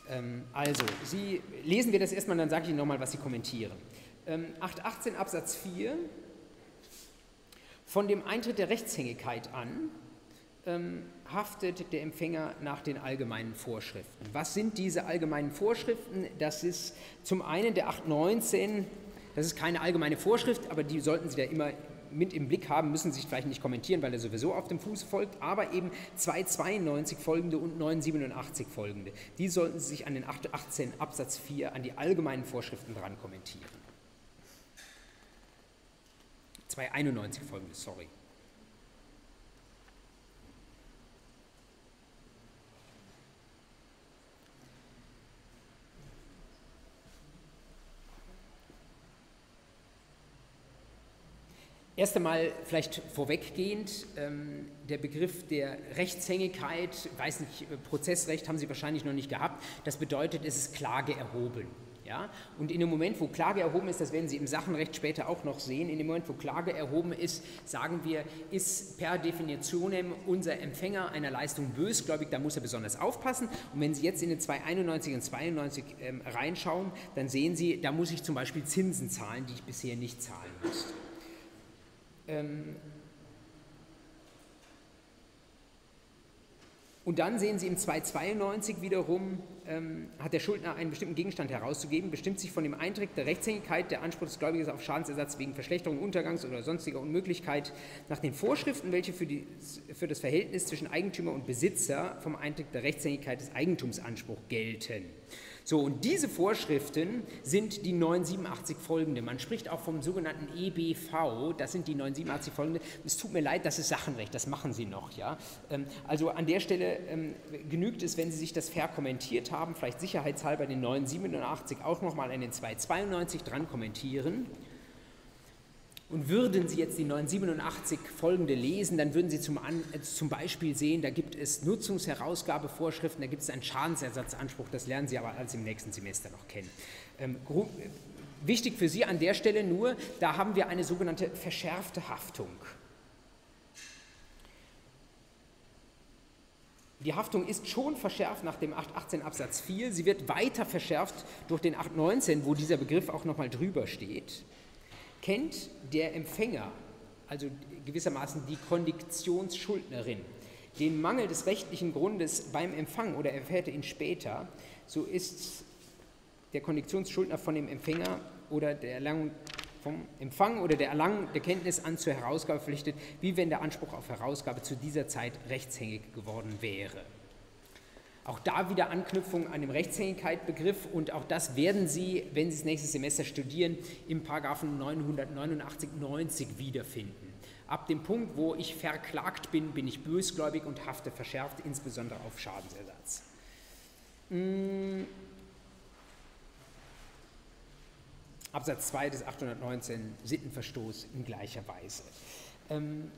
Ähm, also, Sie, lesen wir das erstmal, dann sage ich Ihnen nochmal, was Sie kommentieren. 818 ähm, Absatz 4 von dem Eintritt der Rechtshängigkeit an ähm, haftet der Empfänger nach den allgemeinen Vorschriften. Was sind diese allgemeinen Vorschriften? Das ist zum einen der 819, das ist keine allgemeine Vorschrift, aber die sollten Sie da immer mit im Blick haben, müssen sich vielleicht nicht kommentieren, weil er sowieso auf dem Fuß folgt, aber eben 292 folgende und 987 folgende. Die sollten Sie sich an den 818 Absatz 4, an die allgemeinen Vorschriften dran kommentieren. 291 folgendes, sorry. Erst einmal vielleicht vorweggehend, ähm, der Begriff der Rechtshängigkeit, weiß nicht, Prozessrecht haben Sie wahrscheinlich noch nicht gehabt, das bedeutet, es ist Klage erhoben. Ja? Und in dem Moment, wo Klage erhoben ist, das werden Sie im Sachenrecht später auch noch sehen, in dem Moment, wo Klage erhoben ist, sagen wir, ist per Definition unser Empfänger einer Leistung bösgläubig, da muss er besonders aufpassen. Und wenn Sie jetzt in den 291 und 92 ähm, reinschauen, dann sehen Sie, da muss ich zum Beispiel Zinsen zahlen, die ich bisher nicht zahlen musste. Ähm, Und dann sehen Sie im 292 wiederum, ähm, hat der Schuldner einen bestimmten Gegenstand herauszugeben, bestimmt sich von dem Eintritt der Rechtshängigkeit der Anspruch des Gläubigers auf Schadensersatz wegen Verschlechterung, Untergangs oder sonstiger Unmöglichkeit nach den Vorschriften, welche für, die, für das Verhältnis zwischen Eigentümer und Besitzer vom Eintritt der Rechtshängigkeit des Eigentumsanspruchs gelten. So, und diese Vorschriften sind die 987 folgende. Man spricht auch vom sogenannten EBV, das sind die 987 folgende. Es tut mir leid, das ist Sachenrecht, das machen Sie noch. Ja? Ähm, also an der Stelle ähm, genügt es, wenn Sie sich das verkommentiert haben, vielleicht sicherheitshalber den 987 auch nochmal an den 292 dran kommentieren. Und würden Sie jetzt die 987 folgende lesen, dann würden Sie zum, An äh, zum Beispiel sehen, da gibt es Nutzungsherausgabevorschriften, da gibt es einen Schadensersatzanspruch, das lernen Sie aber alles im nächsten Semester noch kennen. Ähm, wichtig für Sie an der Stelle nur, da haben wir eine sogenannte verschärfte Haftung. Die Haftung ist schon verschärft nach dem 818 Absatz 4. Sie wird weiter verschärft durch den 819, wo dieser Begriff auch nochmal drüber steht kennt der Empfänger, also gewissermaßen die Kondiktionsschuldnerin, den Mangel des rechtlichen Grundes beim Empfang oder erfährt er ihn später, so ist der Kondiktionsschuldner von dem Empfänger oder der Erlangung vom Empfang oder der Erlangung der Kenntnis an zur Herausgabe verpflichtet, wie wenn der Anspruch auf Herausgabe zu dieser Zeit rechtshängig geworden wäre. Auch da wieder Anknüpfung an den Rechtshängigkeitsbegriff und auch das werden Sie, wenn Sie das nächste Semester studieren, im Paragraphen 989 90 wiederfinden. Ab dem Punkt, wo ich verklagt bin, bin ich bösgläubig und hafte verschärft, insbesondere auf Schadensersatz. Hm. Absatz 2 des 819 Sittenverstoß in gleicher Weise. Ähm,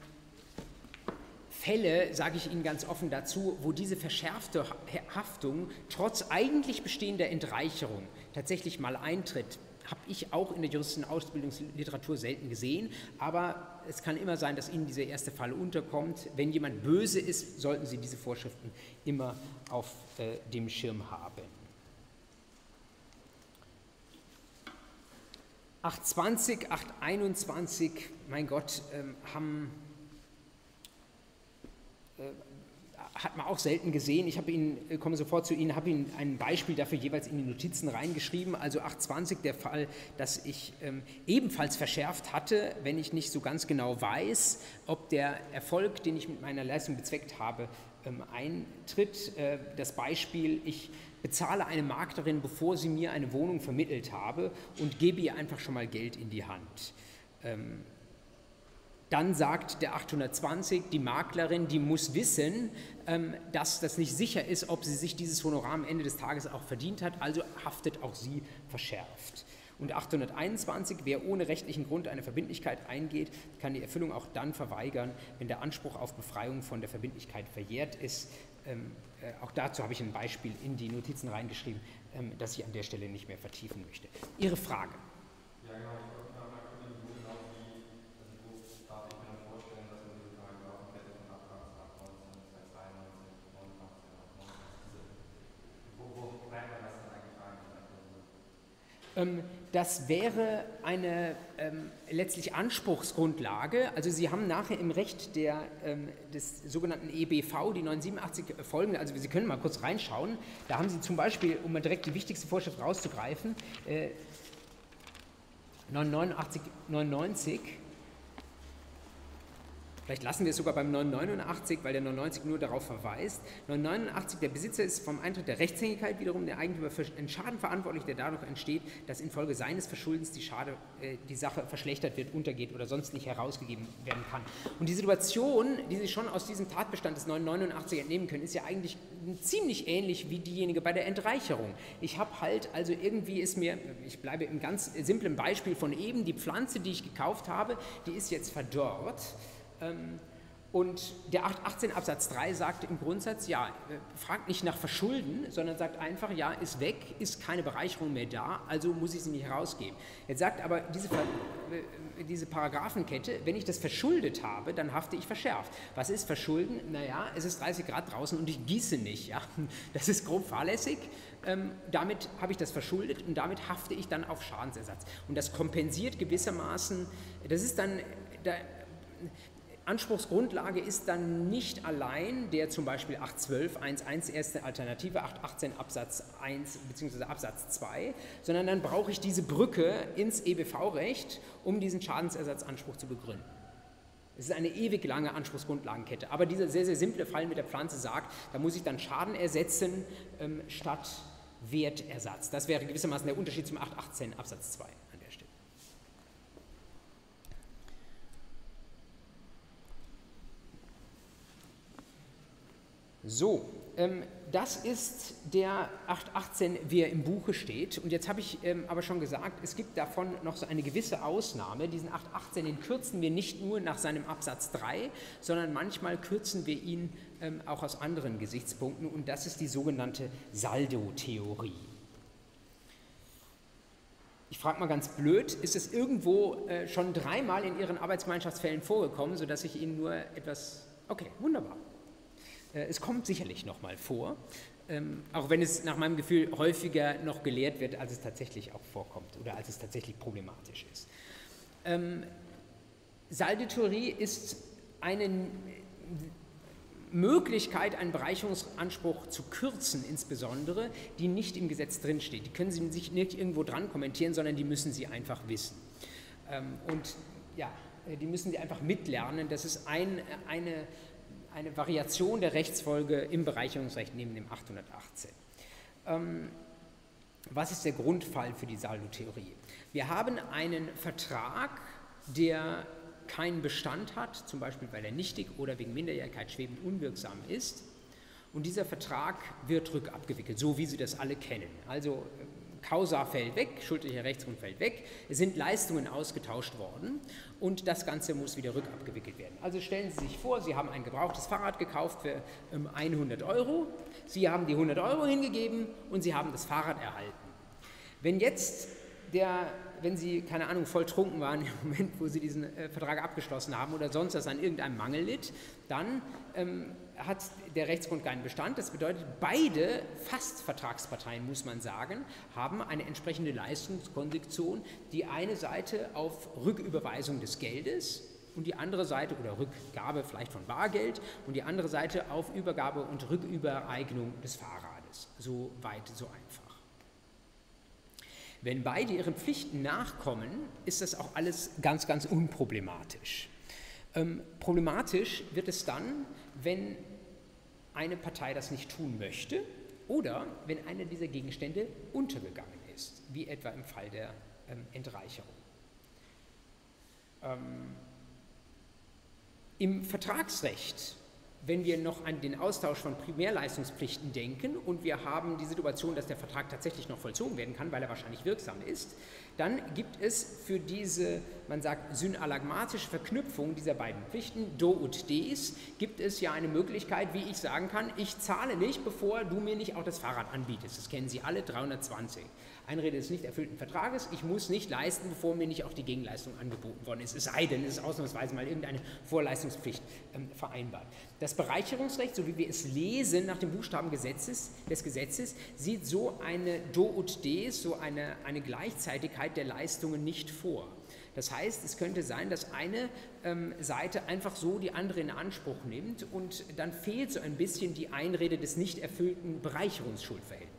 Fälle, sage ich Ihnen ganz offen dazu, wo diese verschärfte Haftung trotz eigentlich bestehender Entreicherung tatsächlich mal eintritt, habe ich auch in der juristischen Ausbildungsliteratur selten gesehen, aber es kann immer sein, dass Ihnen dieser erste Fall unterkommt. Wenn jemand böse ist, sollten Sie diese Vorschriften immer auf äh, dem Schirm haben. 820, 821, mein Gott, ähm, haben hat man auch selten gesehen. Ich Ihnen, äh, komme sofort zu Ihnen, habe Ihnen ein Beispiel dafür jeweils in die Notizen reingeschrieben. Also 820, der Fall, dass ich ähm, ebenfalls verschärft hatte, wenn ich nicht so ganz genau weiß, ob der Erfolg, den ich mit meiner Leistung bezweckt habe, ähm, eintritt. Äh, das Beispiel, ich bezahle eine Maklerin, bevor sie mir eine Wohnung vermittelt habe und gebe ihr einfach schon mal Geld in die Hand. Ähm, dann sagt der 820, die Maklerin, die muss wissen, ähm, dass das nicht sicher ist, ob sie sich dieses Honorar am Ende des Tages auch verdient hat, also haftet auch sie verschärft. Und 821, wer ohne rechtlichen Grund eine Verbindlichkeit eingeht, kann die Erfüllung auch dann verweigern, wenn der Anspruch auf Befreiung von der Verbindlichkeit verjährt ist. Ähm, äh, auch dazu habe ich ein Beispiel in die Notizen reingeschrieben, ähm, das ich an der Stelle nicht mehr vertiefen möchte. Ihre Frage. Ja, genau. Das wäre eine ähm, letztlich Anspruchsgrundlage. Also Sie haben nachher im Recht der, ähm, des sogenannten EBV, die 987 folgende, also Sie können mal kurz reinschauen, da haben Sie zum Beispiel, um mal direkt die wichtigste Vorschrift rauszugreifen, äh, 989, 99 Vielleicht lassen wir es sogar beim 989, weil der 990 nur darauf verweist. 989, der Besitzer ist vom Eintritt der Rechtshängigkeit wiederum der Eigentümer für einen Schaden verantwortlich, der dadurch entsteht, dass infolge seines Verschuldens die, Schade, äh, die Sache verschlechtert wird, untergeht oder sonst nicht herausgegeben werden kann. Und die Situation, die Sie schon aus diesem Tatbestand des 989 entnehmen können, ist ja eigentlich ziemlich ähnlich wie diejenige bei der Entreicherung. Ich habe halt, also irgendwie ist mir, ich bleibe im ganz simplen Beispiel von eben, die Pflanze, die ich gekauft habe, die ist jetzt verdorrt und der 18 Absatz 3 sagt im Grundsatz, ja, äh, fragt nicht nach Verschulden, sondern sagt einfach, ja, ist weg, ist keine Bereicherung mehr da, also muss ich sie nicht herausgeben. Jetzt sagt aber diese, äh, diese Paragraphenkette, wenn ich das verschuldet habe, dann hafte ich verschärft. Was ist Verschulden? Naja, es ist 30 Grad draußen und ich gieße nicht. Ja? Das ist grob fahrlässig. Ähm, damit habe ich das verschuldet und damit hafte ich dann auf Schadensersatz. Und das kompensiert gewissermaßen, das ist dann, da, Anspruchsgrundlage ist dann nicht allein der zum Beispiel 812 1.1 erste Alternative 818 Absatz 1 bzw. Absatz 2, sondern dann brauche ich diese Brücke ins EBV-Recht, um diesen Schadensersatzanspruch zu begründen. Es ist eine ewig lange Anspruchsgrundlagenkette, aber dieser sehr, sehr simple Fall mit der Pflanze sagt, da muss ich dann Schaden ersetzen ähm, statt Wertersatz. Das wäre gewissermaßen der Unterschied zum 818 Absatz 2. So, ähm, das ist der 818, wie er im Buche steht. Und jetzt habe ich ähm, aber schon gesagt, es gibt davon noch so eine gewisse Ausnahme. Diesen 818, den kürzen wir nicht nur nach seinem Absatz 3, sondern manchmal kürzen wir ihn ähm, auch aus anderen Gesichtspunkten. Und das ist die sogenannte Saldo-Theorie. Ich frage mal ganz blöd, ist es irgendwo äh, schon dreimal in Ihren Arbeitsgemeinschaftsfällen vorgekommen, sodass ich Ihnen nur etwas... Okay, wunderbar. Äh, es kommt sicherlich noch mal vor, ähm, auch wenn es nach meinem Gefühl häufiger noch gelehrt wird, als es tatsächlich auch vorkommt oder als es tatsächlich problematisch ist. Ähm, Saldetheorie ist eine Möglichkeit, einen Bereicherungsanspruch zu kürzen, insbesondere, die nicht im Gesetz drinsteht. Die können Sie sich nicht irgendwo dran kommentieren, sondern die müssen Sie einfach wissen. Ähm, und ja, die müssen Sie einfach mitlernen. Das ist ein, eine, eine Variation der Rechtsfolge im Bereicherungsrecht neben dem 818. Ähm, was ist der Grundfall für die Saldo-Theorie? Wir haben einen Vertrag, der keinen Bestand hat, zum Beispiel weil er nichtig oder wegen Minderjährigkeit schwebend unwirksam ist. Und dieser Vertrag wird rückabgewickelt, so wie Sie das alle kennen. Also Causa fällt weg, schuldlicher Rechtsgrund fällt weg, es sind Leistungen ausgetauscht worden und das Ganze muss wieder rückabgewickelt werden. Also stellen Sie sich vor, Sie haben ein gebrauchtes Fahrrad gekauft für 100 ähm, Euro, Sie haben die 100 Euro hingegeben und Sie haben das Fahrrad erhalten. Wenn jetzt der wenn Sie, keine Ahnung, voll trunken waren im Moment, wo Sie diesen äh, Vertrag abgeschlossen haben oder sonst was an irgendeinem Mangel litt, dann ähm, hat der Rechtsgrund keinen Bestand. Das bedeutet, beide Fastvertragsparteien, muss man sagen, haben eine entsprechende Leistungskondition. Die eine Seite auf Rücküberweisung des Geldes und die andere Seite oder Rückgabe vielleicht von Bargeld und die andere Seite auf Übergabe und Rückübereignung des Fahrrades. So weit, so einfach. Wenn beide ihren Pflichten nachkommen, ist das auch alles ganz, ganz unproblematisch. Ähm, problematisch wird es dann, wenn eine Partei das nicht tun möchte oder wenn einer dieser Gegenstände untergegangen ist, wie etwa im Fall der ähm, Entreicherung. Ähm, Im Vertragsrecht wenn wir noch an den Austausch von Primärleistungspflichten denken und wir haben die Situation, dass der Vertrag tatsächlich noch vollzogen werden kann, weil er wahrscheinlich wirksam ist, dann gibt es für diese, man sagt, synalagmatische Verknüpfung dieser beiden Pflichten, Do und Des, gibt es ja eine Möglichkeit, wie ich sagen kann, ich zahle nicht, bevor du mir nicht auch das Fahrrad anbietest. Das kennen Sie alle, 320. Einrede des nicht erfüllten Vertrages, ich muss nicht leisten, bevor mir nicht auch die Gegenleistung angeboten worden ist, es sei denn, es ist ausnahmsweise mal irgendeine Vorleistungspflicht ähm, vereinbart. Das Bereicherungsrecht, so wie wir es lesen nach dem Buchstaben Gesetzes, des Gesetzes, sieht so eine Do und Des, so eine, eine Gleichzeitigkeit der Leistungen nicht vor. Das heißt, es könnte sein, dass eine ähm, Seite einfach so die andere in Anspruch nimmt und dann fehlt so ein bisschen die Einrede des nicht erfüllten Bereicherungsschuldverhältnisses.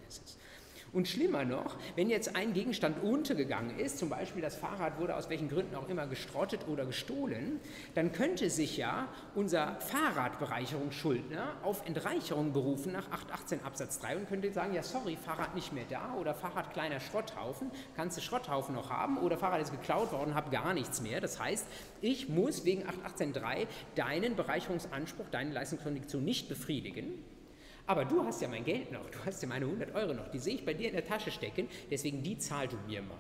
Und schlimmer noch, wenn jetzt ein Gegenstand untergegangen ist, zum Beispiel das Fahrrad wurde aus welchen Gründen auch immer gestrottet oder gestohlen, dann könnte sich ja unser Fahrradbereicherungsschuldner auf Entreicherung berufen nach 818 Absatz 3 und könnte sagen, ja sorry, Fahrrad nicht mehr da oder Fahrrad kleiner Schrotthaufen, kannst du Schrotthaufen noch haben oder Fahrrad ist geklaut worden, hab gar nichts mehr. Das heißt, ich muss wegen 818.3 deinen Bereicherungsanspruch, deine Leistungskondition nicht befriedigen, aber du hast ja mein Geld noch, du hast ja meine 100 Euro noch, die sehe ich bei dir in der Tasche stecken, deswegen die zahl du mir mal.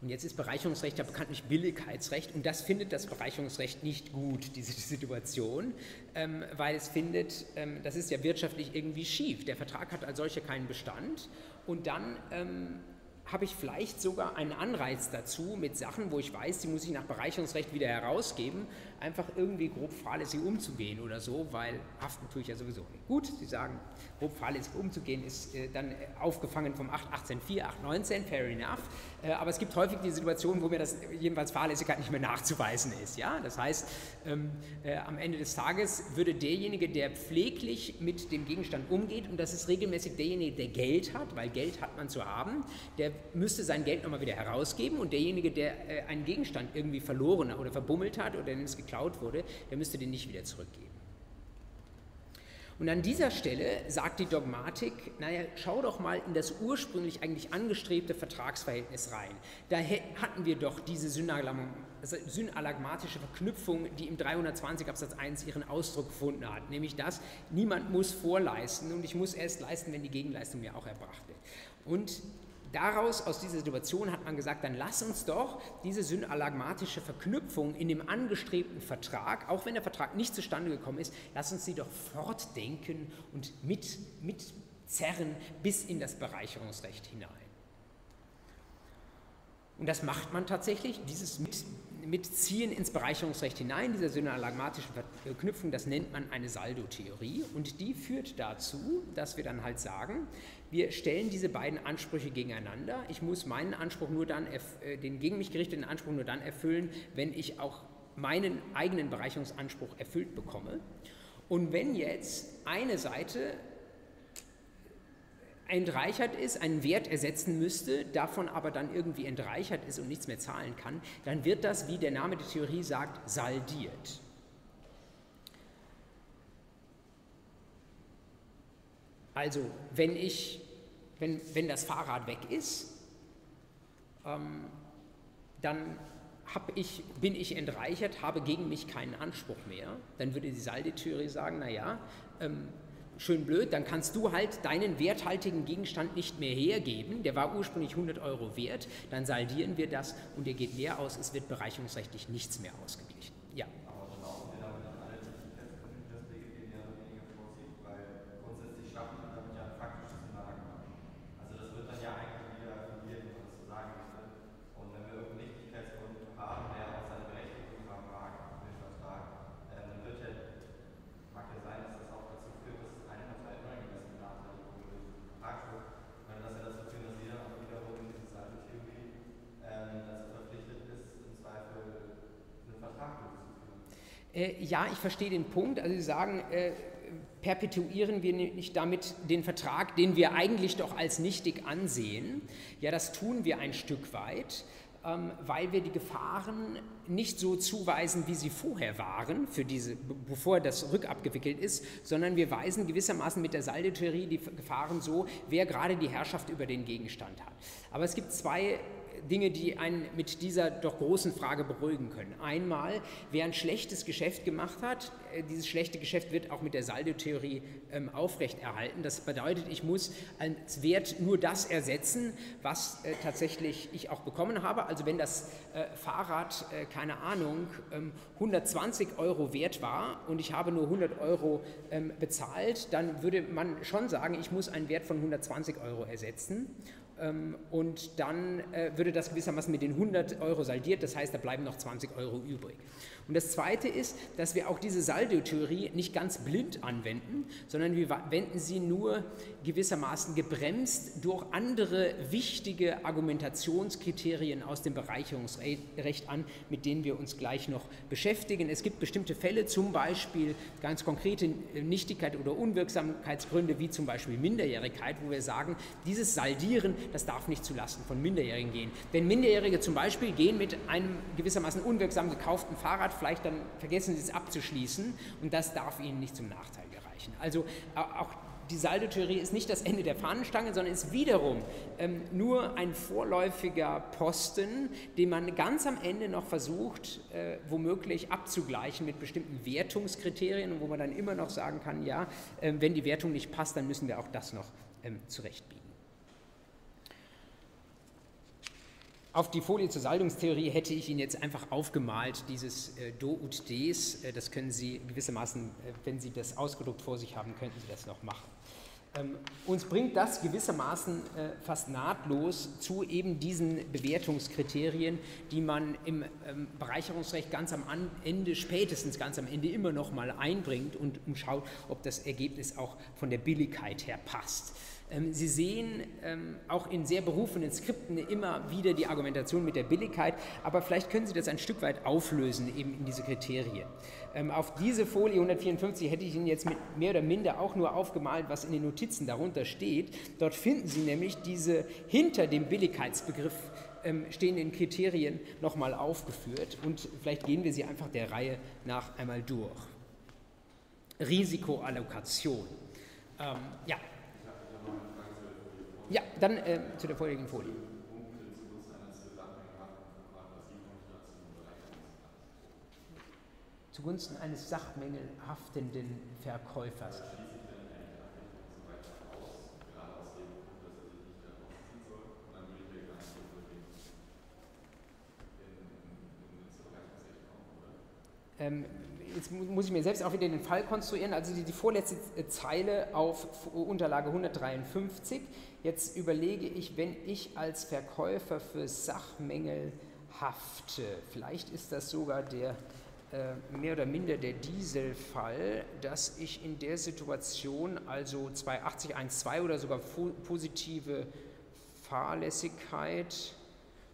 Und jetzt ist Bereicherungsrecht ja bekanntlich Billigkeitsrecht und das findet das Bereicherungsrecht nicht gut, diese Situation, ähm, weil es findet, ähm, das ist ja wirtschaftlich irgendwie schief. Der Vertrag hat als solcher keinen Bestand und dann ähm, habe ich vielleicht sogar einen Anreiz dazu, mit Sachen, wo ich weiß, die muss ich nach Bereicherungsrecht wieder herausgeben, einfach irgendwie grob fahrlässig umzugehen oder so, weil haften tue ich ja sowieso nicht. Gut, Sie sagen, grob fahrlässig umzugehen ist äh, dann aufgefangen vom 8.18.4, 8.19, fair enough, äh, aber es gibt häufig die Situation, wo mir das jedenfalls Fahrlässigkeit nicht mehr nachzuweisen ist. Ja? Das heißt, ähm, äh, am Ende des Tages würde derjenige, der pfleglich mit dem Gegenstand umgeht, und das ist regelmäßig derjenige, der Geld hat, weil Geld hat man zu haben, der müsste sein Geld nochmal wieder herausgeben und derjenige, der äh, einen Gegenstand irgendwie verloren oder verbummelt hat oder den es geklaut wurde, der müsste den nicht wieder zurückgeben. Und an dieser Stelle sagt die Dogmatik, naja, schau doch mal in das ursprünglich eigentlich angestrebte Vertragsverhältnis rein. Da hatten wir doch diese synalagmatische Verknüpfung, die im 320 Absatz 1 ihren Ausdruck gefunden hat, nämlich das, niemand muss vorleisten und ich muss erst leisten, wenn die Gegenleistung mir auch erbracht wird. Und daraus, aus dieser Situation hat man gesagt, dann lass uns doch diese synalagmatische Verknüpfung in dem angestrebten Vertrag, auch wenn der Vertrag nicht zustande gekommen ist, lass uns sie doch fortdenken und mit, mitzerren bis in das Bereicherungsrecht hinein. Und das macht man tatsächlich, dieses mit, Mitziehen ins Bereicherungsrecht hinein, dieser synalagmatischen Verknüpfung, das nennt man eine Saldotheorie. Und die führt dazu, dass wir dann halt sagen, wir stellen diese beiden Ansprüche gegeneinander. Ich muss meinen Anspruch nur dann, äh, den gegen mich gerichteten Anspruch nur dann erfüllen, wenn ich auch meinen eigenen Bereicherungsanspruch erfüllt bekomme. Und wenn jetzt eine Seite entreichert ist, einen Wert ersetzen müsste, davon aber dann irgendwie entreichert ist und nichts mehr zahlen kann, dann wird das, wie der Name der Theorie sagt, saldiert. Also, wenn, ich, wenn, wenn das Fahrrad weg ist, ähm, dann ich, bin ich entreichert, habe gegen mich keinen Anspruch mehr. Dann würde die Saldi-Theorie sagen, naja, ähm, schön blöd, dann kannst du halt deinen werthaltigen Gegenstand nicht mehr hergeben, der war ursprünglich 100 Euro wert, dann saldieren wir das und der geht leer aus, es wird bereicherungsrechtlich nichts mehr ausgeglichen. Ja. Ich verstehe den Punkt. Also Sie sagen, äh, perpetuieren wir nicht damit den Vertrag, den wir eigentlich doch als nichtig ansehen. Ja, das tun wir ein Stück weit, ähm, weil wir die Gefahren nicht so zuweisen, wie sie vorher waren, für diese, bevor das rückabgewickelt ist, sondern wir weisen gewissermaßen mit der Saldetheorie die Gefahren so, wer gerade die Herrschaft über den Gegenstand hat. Aber es gibt zwei Dinge, die einen mit dieser doch großen Frage beruhigen können. Einmal, wer ein schlechtes Geschäft gemacht hat, äh, dieses schlechte Geschäft wird auch mit der Saldo-Theorie ähm, aufrechterhalten. Das bedeutet, ich muss als Wert nur das ersetzen, was äh, tatsächlich ich auch bekommen habe. Also wenn das äh, Fahrrad, äh, keine Ahnung, ähm, 120 Euro wert war und ich habe nur 100 Euro ähm, bezahlt, dann würde man schon sagen, ich muss einen Wert von 120 Euro ersetzen. Ähm, und dann äh, würde das gewissermaßen mit den 100 Euro saldiert, das heißt, da bleiben noch 20 Euro übrig. Und das Zweite ist, dass wir auch diese Saldotheorie nicht ganz blind anwenden, sondern wir wenden sie nur gewissermaßen gebremst durch andere wichtige Argumentationskriterien aus dem Bereicherungsrecht an, mit denen wir uns gleich noch beschäftigen. Es gibt bestimmte Fälle, zum Beispiel ganz konkrete Nichtigkeit oder Unwirksamkeitsgründe, wie zum Beispiel Minderjährigkeit, wo wir sagen, dieses Saldieren, das darf nicht zulasten von Minderjährigen gehen. Denn Minderjährige zum Beispiel gehen mit einem gewissermaßen unwirksam gekauften Fahrrad vielleicht dann vergessen Sie es abzuschließen und das darf Ihnen nicht zum Nachteil gereichen. Also auch die Saldotheorie ist nicht das Ende der Fahnenstange, sondern ist wiederum ähm, nur ein vorläufiger Posten, den man ganz am Ende noch versucht, äh, womöglich abzugleichen mit bestimmten Wertungskriterien wo man dann immer noch sagen kann, ja, äh, wenn die Wertung nicht passt, dann müssen wir auch das noch ähm, zurechtbiegen. Auf die Folie zur Saltungstheorie hätte ich Ihnen jetzt einfach aufgemalt, dieses äh, Do und Des. Äh, das können Sie gewissermaßen, äh, wenn Sie das ausgedruckt vor sich haben, könnten Sie das noch machen. Ähm, uns bringt das gewissermaßen äh, fast nahtlos zu eben diesen Bewertungskriterien, die man im ähm, Bereicherungsrecht ganz am Ende, spätestens ganz am Ende immer noch mal einbringt und umschaut, ob das Ergebnis auch von der Billigkeit her passt. Ähm, Sie sehen ähm, auch in sehr berufenen Skripten immer wieder die Argumentation mit der Billigkeit, aber vielleicht können Sie das ein Stück weit auflösen, eben in diese Kriterien. Ähm, auf diese Folie 154 hätte ich Ihnen jetzt mehr oder minder auch nur aufgemalt, was in den Notizen darunter steht. Dort finden Sie nämlich diese hinter dem Billigkeitsbegriff stehenden Kriterien nochmal aufgeführt und vielleicht gehen wir sie einfach der Reihe nach einmal durch. Risikoallokation. Ähm, ja, ja, dann äh, zu der vorherigen Folie. Zugunsten eines sachmängelhaftenden Verkäufers. Ähm, jetzt muss ich mir selbst auch wieder den Fall konstruieren, also die, die vorletzte Zeile auf Unterlage 153. Jetzt überlege ich, wenn ich als Verkäufer für Sachmängel hafte, vielleicht ist das sogar der äh, mehr oder minder der Dieselfall, dass ich in der Situation also 28012 oder sogar positive Fahrlässigkeit,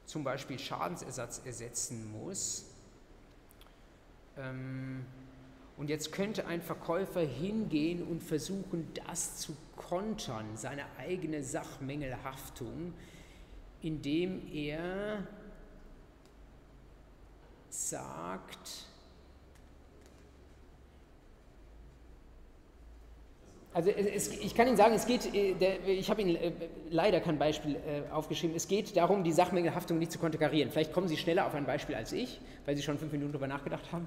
zum Beispiel Schadensersatz ersetzen muss. Ähm, Und jetzt könnte ein Verkäufer hingehen und versuchen, das zu kontern, seine eigene Sachmängelhaftung, indem er sagt, Also es, ich kann Ihnen sagen, es geht, äh, ich habe Ihnen äh, leider kein Beispiel äh, aufgeschrieben, es geht darum, die Sachmengenhaftung nicht zu konterkarieren. Vielleicht kommen Sie schneller auf ein Beispiel als ich, weil Sie schon fünf Minuten darüber nachgedacht haben.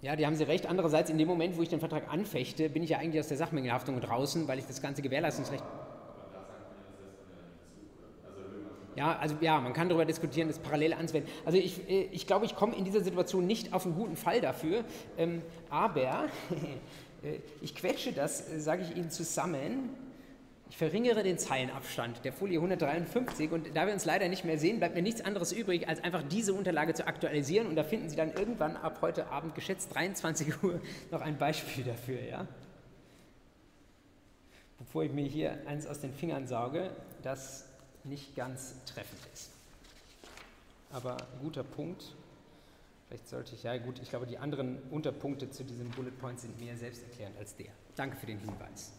Ja, die haben Sie recht. Andererseits, in dem Moment, wo ich den Vertrag anfechte, bin ich ja eigentlich aus der Sachmengenhaftung draußen, weil ich das ganze Gewährleistungsrecht. Ja, also ja, man kann darüber diskutieren, das parallel anzuwenden. Also ich, äh, ich glaube, ich komme in dieser Situation nicht auf einen guten Fall dafür, ähm, aber äh, ich quetsche das, äh, sage ich Ihnen zusammen. Ich verringere den Zeilenabstand der Folie 153 und da wir uns leider nicht mehr sehen, bleibt mir nichts anderes übrig, als einfach diese Unterlage zu aktualisieren und da finden Sie dann irgendwann ab heute Abend, geschätzt 23 Uhr, noch ein Beispiel dafür. Ja? Bevor ich mir hier eins aus den Fingern sauge, das nicht ganz treffend ist. Aber guter Punkt. Vielleicht sollte ich, ja gut, ich glaube, die anderen Unterpunkte zu diesem Bullet Point sind mehr selbsterklärend als der. Danke für den Hinweis.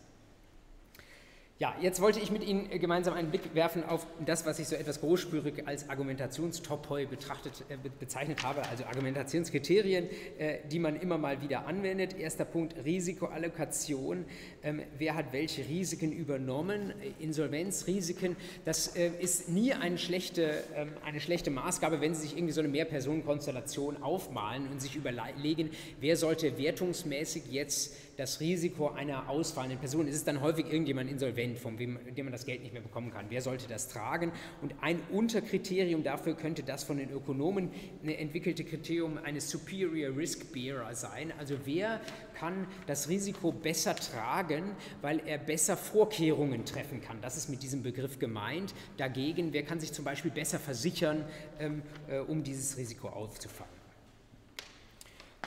Ja, jetzt wollte ich mit Ihnen gemeinsam einen Blick werfen auf das, was ich so etwas großspürig als Argumentationstopoi betrachtet, äh, bezeichnet habe, also Argumentationskriterien, äh, die man immer mal wieder anwendet. Erster Punkt, Risikoallokation. Ähm, wer hat welche Risiken übernommen? Insolvenzrisiken. Das äh, ist nie eine schlechte, ähm, eine schlechte Maßgabe, wenn Sie sich irgendwie so eine Mehrpersonenkonstellation aufmalen und sich überlegen, wer sollte wertungsmäßig jetzt das Risiko einer ausfallenden Person. Es ist dann häufig irgendjemand insolvent, von dem, man das Geld nicht mehr bekommen kann. Wer sollte das tragen? Und ein Unterkriterium dafür könnte das von den Ökonomen entwickelte Kriterium eines Superior Risk Bearer sein. Also wer kann das Risiko besser tragen, weil er besser Vorkehrungen treffen kann. Das ist mit diesem Begriff gemeint. Dagegen, wer kann sich zum Beispiel besser versichern, ähm, äh, um dieses Risiko aufzufangen.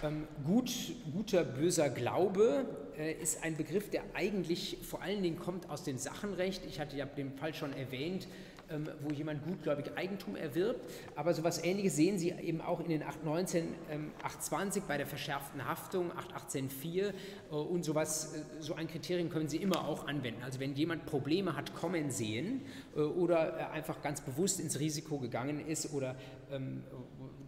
Ähm, gut, guter, böser Glaube äh, ist ein Begriff, der eigentlich vor allen Dingen kommt aus dem Sachenrecht. Ich hatte ja den Fall schon erwähnt, ähm, wo jemand gutgläubig Eigentum erwirbt. Aber so etwas Ähnliches sehen Sie eben auch in den 819, ähm, 820 bei der verschärften Haftung, 818.4 äh, und sowas, äh, so ein Kriterium können Sie immer auch anwenden. Also wenn jemand Probleme hat kommen sehen oder einfach ganz bewusst ins Risiko gegangen ist oder ähm,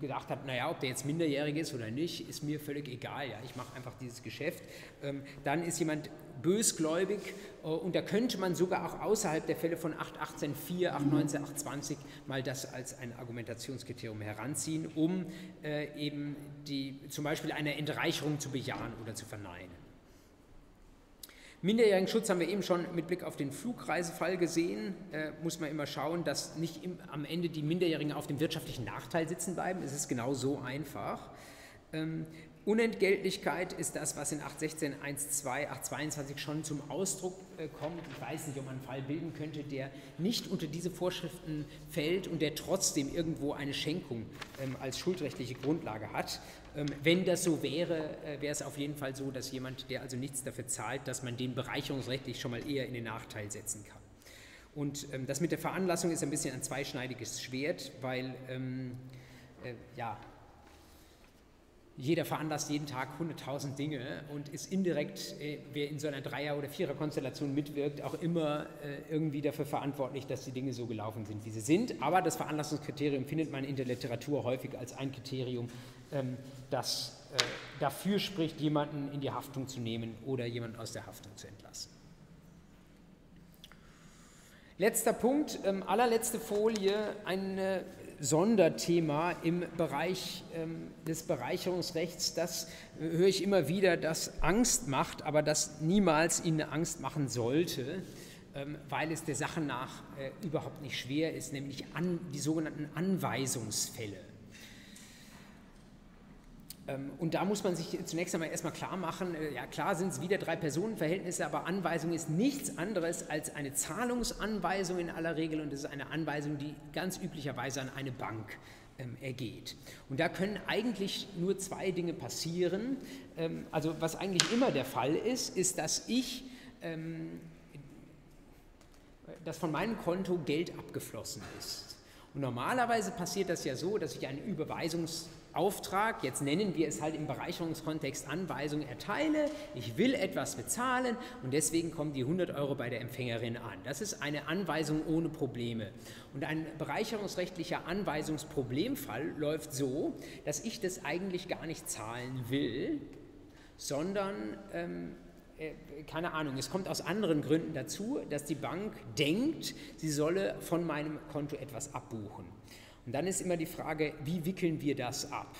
gedacht hat, naja, ob der jetzt minderjährig ist oder nicht, ist mir völlig egal, ja, ich mache einfach dieses Geschäft. Ähm, dann ist jemand bösgläubig äh, und da könnte man sogar auch außerhalb der Fälle von 8.18.4, 8.19, 8.20 mal das als ein Argumentationskriterium heranziehen, um äh, eben die, zum Beispiel eine Entreicherung zu bejahen oder zu verneinen. Minderjährigen Schutz haben wir eben schon mit Blick auf den Flugreisefall gesehen. Äh, muss man immer schauen, dass nicht im, am Ende die Minderjährigen auf dem wirtschaftlichen Nachteil sitzen bleiben. Es ist genau so einfach. Ähm, Unentgeltlichkeit ist das, was in 816, 1.2, 822 schon zum Ausdruck äh, kommt. Ich weiß nicht, ob man einen Fall bilden könnte, der nicht unter diese Vorschriften fällt und der trotzdem irgendwo eine Schenkung ähm, als schuldrechtliche Grundlage hat. Ähm, wenn das so wäre, äh, wäre es auf jeden Fall so, dass jemand, der also nichts dafür zahlt, dass man den bereicherungsrechtlich schon mal eher in den Nachteil setzen kann. Und ähm, das mit der Veranlassung ist ein bisschen ein zweischneidiges Schwert, weil ähm, äh, ja, jeder veranlasst jeden Tag 100.000 Dinge und ist indirekt, äh, wer in so einer Dreier- oder Vierer-Konstellation mitwirkt, auch immer äh, irgendwie dafür verantwortlich, dass die Dinge so gelaufen sind, wie sie sind. Aber das Veranlassungskriterium findet man in der Literatur häufig als ein Kriterium, ähm, das äh, dafür spricht, jemanden in die Haftung zu nehmen oder jemanden aus der Haftung zu entlassen. Letzter Punkt, ähm, allerletzte Folie, eine Sonderthema im Bereich ähm, des Bereicherungsrechts. Das äh, höre ich immer wieder, das Angst macht, aber das niemals Ihnen Angst machen sollte, ähm, weil es der Sache nach äh, überhaupt nicht schwer ist, nämlich an, die sogenannten Anweisungsfälle. Ähm, und da muss man sich zunächst einmal erstmal klar machen, äh, ja klar sind es wieder drei Personenverhältnisse, aber Anweisung ist nichts anderes als eine Zahlungsanweisung in aller Regel und es ist eine Anweisung, die ganz üblicherweise an eine Bank ähm, ergeht. Und da können eigentlich nur zwei Dinge passieren. Ähm, also was eigentlich immer der Fall ist, ist, dass ich, ähm, dass von meinem Konto Geld abgeflossen ist. Und normalerweise passiert das ja so, dass ich einen Überweisungs Auftrag, jetzt nennen wir es halt im Bereicherungskontext Anweisung erteile, ich will etwas bezahlen und deswegen kommen die 100 Euro bei der Empfängerin an. Das ist eine Anweisung ohne Probleme. Und ein bereicherungsrechtlicher Anweisungsproblemfall läuft so, dass ich das eigentlich gar nicht zahlen will, sondern ähm, äh, keine Ahnung, es kommt aus anderen Gründen dazu, dass die Bank denkt, sie solle von meinem Konto etwas abbuchen. Und dann ist immer die Frage, wie wickeln wir das ab?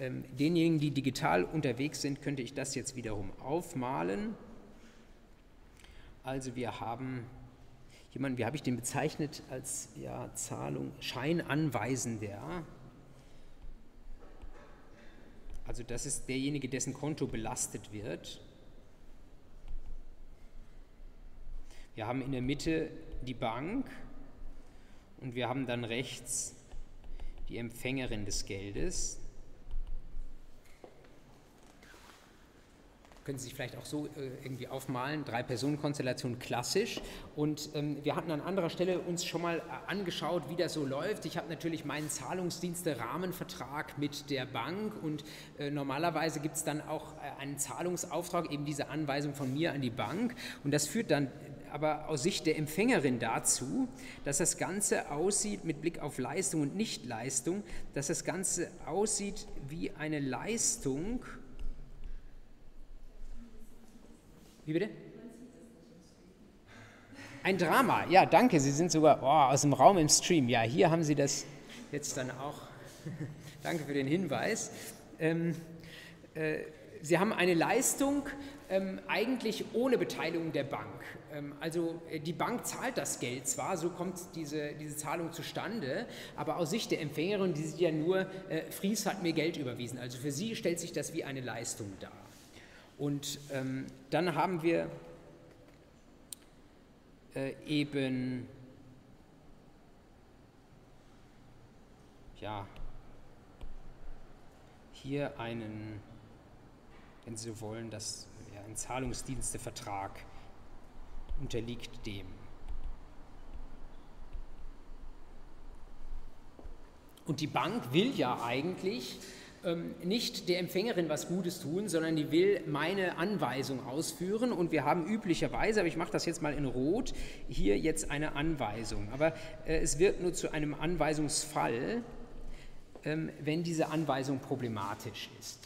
Ähm, denjenigen, die digital unterwegs sind, könnte ich das jetzt wiederum aufmalen. Also wir haben jemanden, wie habe ich den bezeichnet, als ja, Zahlung, Scheinanweisender. Also das ist derjenige, dessen Konto belastet wird. Wir haben in der Mitte die Bank und wir haben dann rechts die Empfängerin des Geldes. Können Sie sich vielleicht auch so äh, irgendwie aufmalen, Drei-Personen-Konstellation klassisch. Und ähm, wir hatten an anderer Stelle uns schon mal äh, angeschaut, wie das so läuft. Ich habe natürlich meinen Zahlungsdienste-Rahmenvertrag mit der Bank und äh, normalerweise gibt es dann auch äh, einen Zahlungsauftrag, eben diese Anweisung von mir an die Bank. Und das führt dann aber aus Sicht der Empfängerin dazu, dass das Ganze aussieht mit Blick auf Leistung und Nichtleistung, dass das Ganze aussieht wie eine Leistung. Wie bitte? Ein Drama, ja, danke. Sie sind sogar oh, aus dem Raum im Stream. Ja, hier haben Sie das jetzt dann auch. danke für den Hinweis. Ähm, äh, Sie haben eine Leistung ähm, eigentlich ohne Beteiligung der Bank. Ähm, also äh, die Bank zahlt das Geld zwar, so kommt diese, diese Zahlung zustande, aber aus Sicht der Empfängerin, die sieht ja nur, äh, Fries hat mir Geld überwiesen. Also für sie stellt sich das wie eine Leistung dar. Und ähm, dann haben wir äh, eben ja, hier einen, wenn Sie so wollen, das, ja, ein Zahlungsdienstevertrag unterliegt dem. Und die Bank will ja eigentlich ähm, nicht der Empfängerin was Gutes tun, sondern die will meine Anweisung ausführen. Und wir haben üblicherweise, aber ich mache das jetzt mal in Rot, hier jetzt eine Anweisung. Aber äh, es wird nur zu einem Anweisungsfall, ähm, wenn diese Anweisung problematisch ist.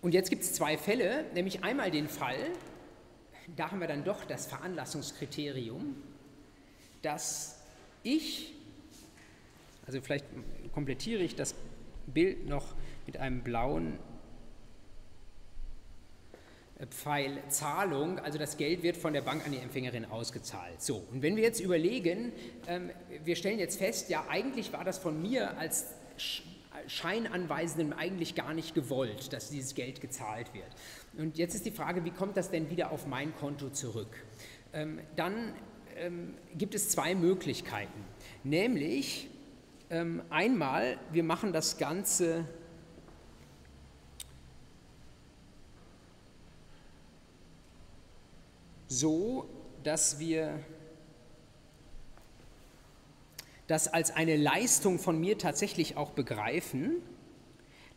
Und jetzt gibt es zwei Fälle, nämlich einmal den Fall, da haben wir dann doch das Veranlassungskriterium, dass ich, also vielleicht komplettiere ich das Bild noch mit einem blauen Pfeil Zahlung, also das Geld wird von der Bank an die Empfängerin ausgezahlt. So, und wenn wir jetzt überlegen, ähm, wir stellen jetzt fest, ja, eigentlich war das von mir als Scheinanweisenden eigentlich gar nicht gewollt, dass dieses Geld gezahlt wird. Und jetzt ist die Frage, wie kommt das denn wieder auf mein Konto zurück? Ähm, dann ähm, gibt es zwei Möglichkeiten. Nämlich ähm, einmal, wir machen das Ganze so, dass wir das als eine Leistung von mir tatsächlich auch begreifen,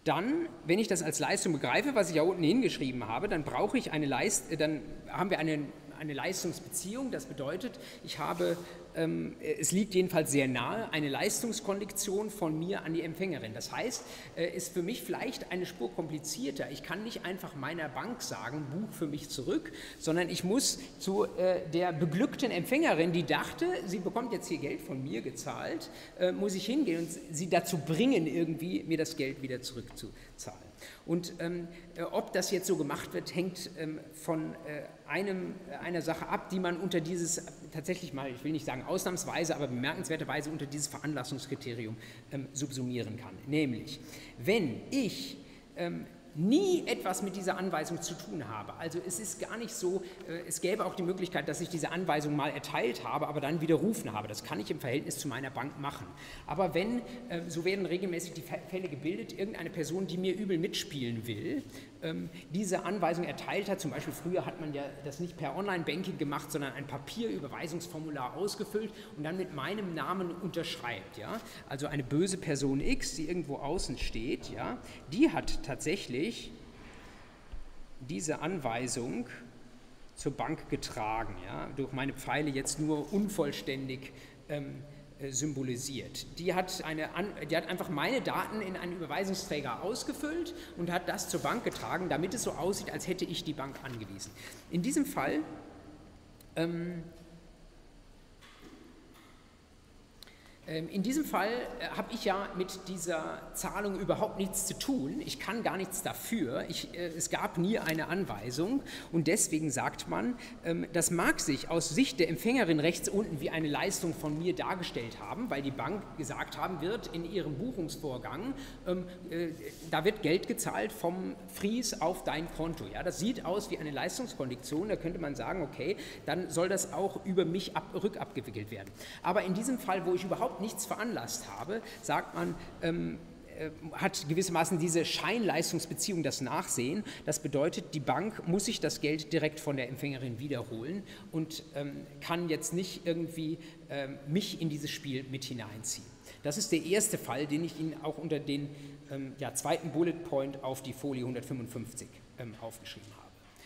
dann, wenn ich das als Leistung begreife, was ich ja unten hingeschrieben habe, dann brauche ich eine Leist dann haben wir eine, eine Leistungsbeziehung. Das bedeutet, ich habe ähm, es liegt jedenfalls sehr nahe, eine Leistungskondition von mir an die Empfängerin. Das heißt, äh, ist für mich vielleicht eine Spur komplizierter. Ich kann nicht einfach meiner Bank sagen, buch für mich zurück, sondern ich muss zu äh, der beglückten Empfängerin, die dachte, sie bekommt jetzt hier Geld von mir gezahlt, äh, muss ich hingehen und sie dazu bringen, irgendwie mir das Geld wieder zurückzuzahlen. Und ähm, äh, ob das jetzt so gemacht wird, hängt ähm, von äh, einem, äh, einer Sache ab, die man unter dieses, tatsächlich mal, ich will nicht sagen ausnahmsweise, aber bemerkenswerterweise unter dieses Veranlassungskriterium ähm, subsumieren kann. Nämlich, wenn ich ähm, nie etwas mit dieser Anweisung zu tun habe. Also es ist gar nicht so, äh, es gäbe auch die Möglichkeit, dass ich diese Anweisung mal erteilt habe, aber dann widerrufen habe. Das kann ich im Verhältnis zu meiner Bank machen. Aber wenn, äh, so werden regelmäßig die Fälle gebildet, irgendeine Person, die mir übel mitspielen will, diese Anweisung erteilt hat. Zum Beispiel früher hat man ja das nicht per Online-Banking gemacht, sondern ein Papierüberweisungsformular ausgefüllt und dann mit meinem Namen unterschreibt. Ja? Also eine böse Person X, die irgendwo außen steht, ja, die hat tatsächlich diese Anweisung zur Bank getragen, ja, durch meine Pfeile jetzt nur unvollständig ähm, äh, symbolisiert. Die hat, eine, die hat einfach meine Daten in einen Überweisungsträger ausgefüllt und hat das zur Bank getragen, damit es so aussieht, als hätte ich die Bank angewiesen. In diesem Fall ähm, in diesem Fall äh, habe ich ja mit dieser Zahlung überhaupt nichts zu tun. Ich kann gar nichts dafür. Ich, äh, es gab nie eine Anweisung und deswegen sagt man, ähm, das mag sich aus Sicht der Empfängerin rechts unten wie eine Leistung von mir dargestellt haben, weil die Bank gesagt haben wird in ihrem Buchungsvorgang, ähm, äh, da wird Geld gezahlt vom Fries auf dein Konto. Ja, das sieht aus wie eine Leistungskondition. Da könnte man sagen, okay, dann soll das auch über mich ab, rückabgewickelt werden. Aber in diesem Fall, wo ich überhaupt nichts veranlasst habe, sagt man, ähm, äh, hat gewissermaßen diese Scheinleistungsbeziehung das Nachsehen. Das bedeutet, die Bank muss sich das Geld direkt von der Empfängerin wiederholen und ähm, kann jetzt nicht irgendwie ähm, mich in dieses Spiel mit hineinziehen. Das ist der erste Fall, den ich Ihnen auch unter den ähm, ja, zweiten Bullet Point auf die Folie 155 ähm, aufgeschrieben habe.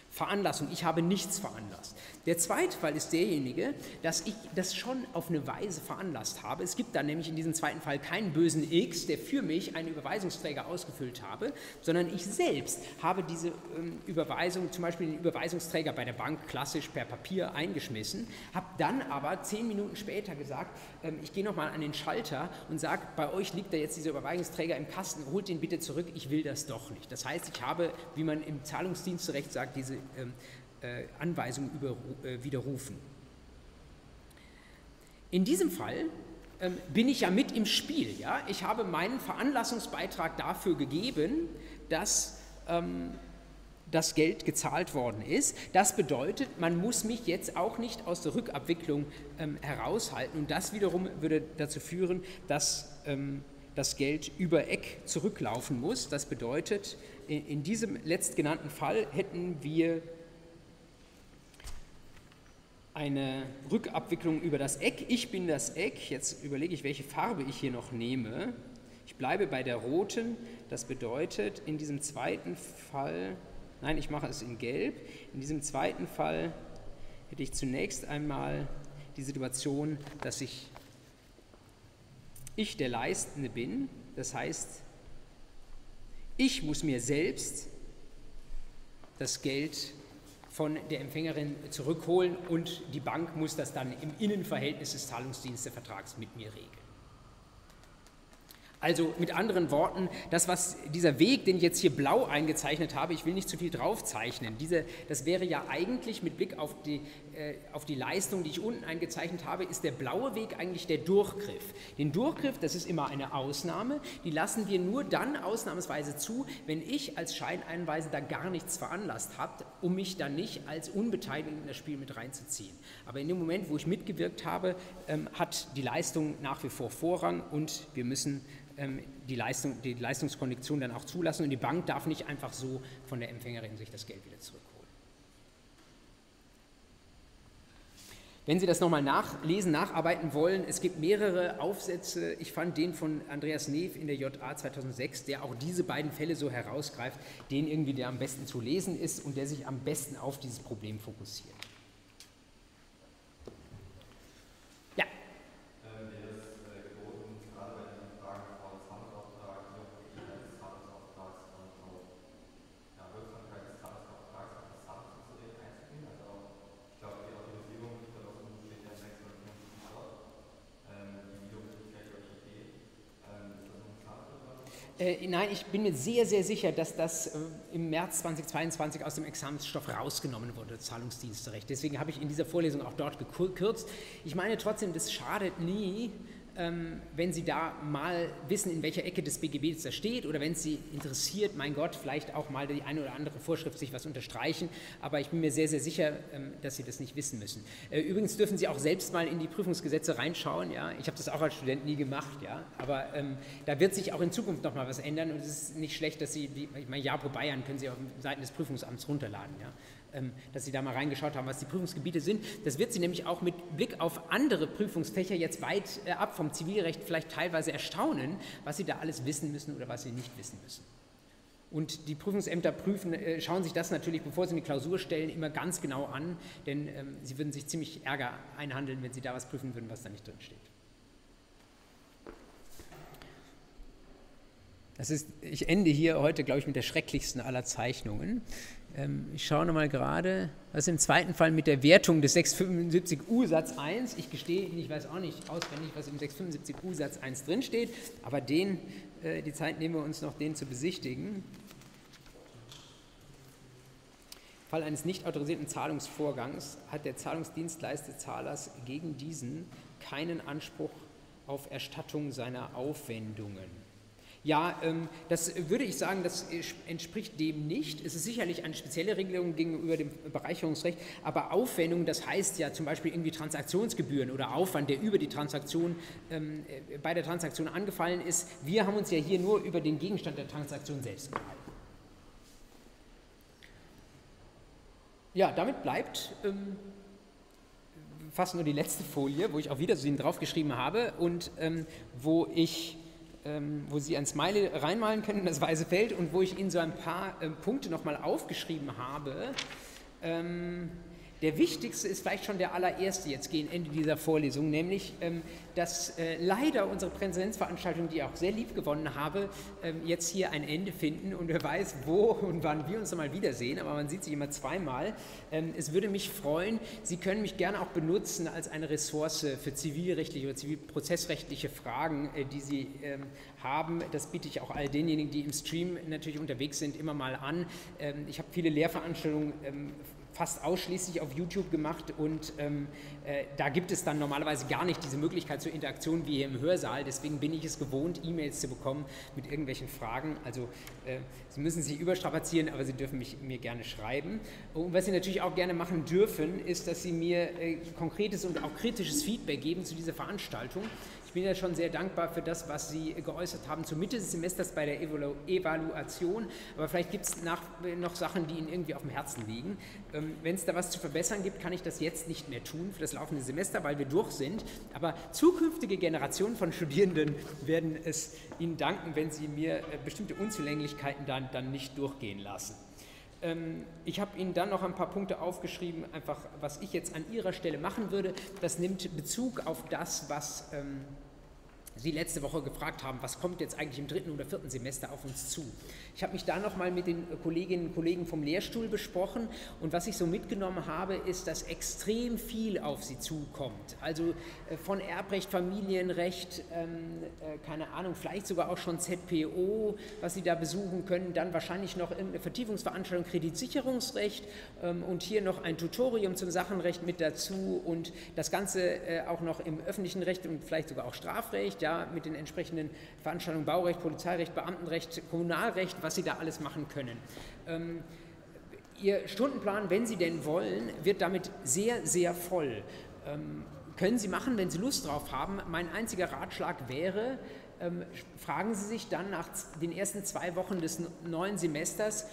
Veranlassung, ich habe nichts veranlasst. Der zweite Fall ist derjenige, dass ich das schon auf eine Weise veranlasst habe. Es gibt dann nämlich in diesem zweiten Fall keinen bösen X, der für mich einen Überweisungsträger ausgefüllt habe, sondern ich selbst habe diese ähm, Überweisung, zum Beispiel den Überweisungsträger bei der Bank klassisch per Papier eingeschmissen, habe dann aber zehn Minuten später gesagt, ähm, ich gehe nochmal an den Schalter und sage, bei euch liegt da jetzt dieser Überweisungsträger im Kasten, holt den bitte zurück, ich will das doch nicht. Das heißt, ich habe, wie man im Zahlungsdienstrecht sagt, diese ähm, äh, Anweisung über, äh, widerrufen. In diesem Fall ähm, bin ich ja mit im Spiel. Ja? Ich habe meinen Veranlassungsbeitrag dafür gegeben, dass ähm, das Geld gezahlt worden ist. Das bedeutet, man muss mich jetzt auch nicht aus der Rückabwicklung ähm, heraushalten. Und das wiederum würde dazu führen, dass ähm, das Geld über Eck zurücklaufen muss. Das bedeutet, in, in diesem letztgenannten Fall hätten wir eine Rückabwicklung über das Eck. Ich bin das Eck. Jetzt überlege ich, welche Farbe ich hier noch nehme. Ich bleibe bei der roten. Das bedeutet, in diesem zweiten Fall, nein, ich mache es in gelb. In diesem zweiten Fall hätte ich zunächst einmal die Situation, dass ich, ich der Leistende bin. Das heißt, ich muss mir selbst das Geld von der Empfängerin zurückholen und die Bank muss das dann im Innenverhältnis des Zahlungsdienstevertrags mit mir regeln. Also mit anderen Worten, das, was dieser Weg, den ich jetzt hier blau eingezeichnet habe, ich will nicht zu viel draufzeichnen, diese, das wäre ja eigentlich mit Blick auf die, äh, auf die Leistung, die ich unten eingezeichnet habe, ist der blaue Weg eigentlich der Durchgriff. Den Durchgriff, das ist immer eine Ausnahme, die lassen wir nur dann ausnahmsweise zu, wenn ich als Scheineinweisender gar nichts veranlasst habe, um mich dann nicht als Unbeteiligten in das Spiel mit reinzuziehen. Aber in dem Moment, wo ich mitgewirkt habe, ähm, hat die Leistung nach wie vor Vorrang und wir müssen die, Leistung, die Leistungskondition dann auch zulassen und die Bank darf nicht einfach so von der Empfängerin sich das Geld wieder zurückholen. Wenn Sie das nochmal nachlesen, nacharbeiten wollen, es gibt mehrere Aufsätze. Ich fand den von Andreas Neef in der JA 2006, der auch diese beiden Fälle so herausgreift, den irgendwie der am besten zu lesen ist und der sich am besten auf dieses Problem fokussiert. Äh, nein, ich bin mir sehr, sehr sicher, dass das äh, im März 2022 aus dem Examensstoff rausgenommen wurde, Zahlungsdiensterecht. Deswegen habe ich in dieser Vorlesung auch dort gekürzt. Ich meine trotzdem, das schadet nie, wenn Sie da mal wissen, in welcher Ecke des BGBs das steht oder wenn es Sie interessiert, mein Gott, vielleicht auch mal die eine oder andere Vorschrift sich was unterstreichen. Aber ich bin mir sehr, sehr sicher, ähm, dass Sie das nicht wissen müssen. Äh, übrigens dürfen Sie auch selbst mal in die Prüfungsgesetze reinschauen. Ja? Ich habe das auch als Student nie gemacht, ja? aber ähm, da wird sich auch in Zukunft noch mal was ändern und es ist nicht schlecht, dass Sie, die, ich meine, Japo Bayern können Sie auf Seiten des Prüfungsamts runterladen. Ja? Ähm, dass Sie da mal reingeschaut haben, was die Prüfungsgebiete sind. Das wird Sie nämlich auch mit Blick auf andere Prüfungsfächer jetzt weit äh, ab vom Zivilrecht vielleicht teilweise erstaunen, was Sie da alles wissen müssen oder was Sie nicht wissen müssen. Und die Prüfungsämter prüfen, äh, schauen sich das natürlich, bevor sie eine Klausur stellen, immer ganz genau an, denn ähm, sie würden sich ziemlich Ärger einhandeln, wenn sie da was prüfen würden, was da nicht drin steht. Das ist, ich ende hier heute, glaube ich, mit der schrecklichsten aller Zeichnungen. Ähm, ich schaue nochmal gerade, was im zweiten Fall mit der Wertung des 675u Satz 1, ich gestehe, ich weiß auch nicht auswendig, was im 675u Satz 1 drinsteht, aber den, äh, die Zeit nehmen wir uns noch, den zu besichtigen. Fall eines nicht autorisierten Zahlungsvorgangs hat der Zahlungsdienstleister Zahlers gegen diesen keinen Anspruch auf Erstattung seiner Aufwendungen. Ja, ähm, das würde ich sagen, das entspricht dem nicht. Es ist sicherlich eine spezielle Regelung gegenüber dem Bereicherungsrecht, aber Aufwendung, das heißt ja zum Beispiel irgendwie Transaktionsgebühren oder Aufwand, der über die Transaktion, ähm, äh, bei der Transaktion angefallen ist. Wir haben uns ja hier nur über den Gegenstand der Transaktion selbst gehalten. Ja, damit bleibt ähm, fast nur die letzte Folie, wo ich auch wieder so draufgeschrieben habe und ähm, wo ich ähm, wo Sie ein Smiley reinmalen können in das weiße Feld und wo ich Ihnen so ein paar ähm, Punkte nochmal aufgeschrieben habe. Ähm, der wichtigste ist vielleicht schon der allererste jetzt gegen Ende dieser Vorlesung, nämlich, ähm, dass äh, leider unsere Präsenzveranstaltungen, die ich auch sehr lieb gewonnen habe, ähm, jetzt hier ein Ende finden und wer weiß, wo und wann wir uns nochmal wiedersehen, aber man sieht sich immer zweimal. Ähm, es würde mich freuen, Sie können mich gerne auch benutzen als eine Ressource für zivilrechtliche oder zivilprozessrechtliche Fragen, äh, die Sie haben. Das biete ich auch all denjenigen, die im Stream natürlich unterwegs sind, immer mal an. Ich habe viele Lehrveranstaltungen fast ausschließlich auf YouTube gemacht und ähm, äh, da gibt es dann normalerweise gar nicht diese Möglichkeit zur Interaktion wie hier im Hörsaal. Deswegen bin ich es gewohnt, E-Mails zu bekommen mit irgendwelchen Fragen. Also äh, Sie müssen sich überstrapazieren, aber Sie dürfen mich, mir gerne schreiben. Und was Sie natürlich auch gerne machen dürfen, ist, dass Sie mir äh, konkretes und auch kritisches Feedback geben zu dieser Veranstaltung bin ja schon sehr dankbar für das, was Sie geäußert haben zur Mitte des Semesters bei der Evaluation. Aber vielleicht gibt es noch Sachen, die Ihnen irgendwie auf dem Herzen liegen. Ähm, Wenn es da was zu verbessern gibt, kann ich das jetzt nicht mehr tun für das laufende Semester, weil wir durch sind. Aber zukünftige Generationen von Studierenden werden es Ihnen danken, wenn Sie mir äh, bestimmte Unzulänglichkeiten dann, dann nicht durchgehen lassen. Ähm, ich habe Ihnen dann noch ein paar Punkte aufgeschrieben, einfach was ich jetzt an Ihrer Stelle machen würde. Das nimmt Bezug auf das, was ähm, Sie letzte Woche gefragt haben, was kommt jetzt eigentlich im dritten oder vierten Semester auf uns zu. Ich habe mich da nochmal mit den Kolleginnen und Kollegen vom Lehrstuhl besprochen und was ich so mitgenommen habe, ist, dass extrem viel auf Sie zukommt. Also äh, von Erbrecht, Familienrecht, ähm, äh, keine Ahnung, vielleicht sogar auch schon ZPO, was Sie da besuchen können, dann wahrscheinlich noch irgendeine Vertiefungsveranstaltung Kreditsicherungsrecht ähm, und hier noch ein Tutorium zum Sachenrecht mit dazu und das Ganze äh, auch noch im öffentlichen Recht und vielleicht sogar auch Strafrecht ja, mit den entsprechenden Veranstaltungen Baurecht, Polizeirecht, Beamtenrecht, Kommunalrecht, was Sie da alles machen können. Ähm, Ihr Stundenplan, wenn Sie denn wollen, wird damit sehr, sehr voll. Ähm, können Sie machen, wenn Sie Lust drauf haben. Mein einziger Ratschlag wäre, ähm, fragen Sie sich dann nach den ersten zwei Wochen des neuen Semesters,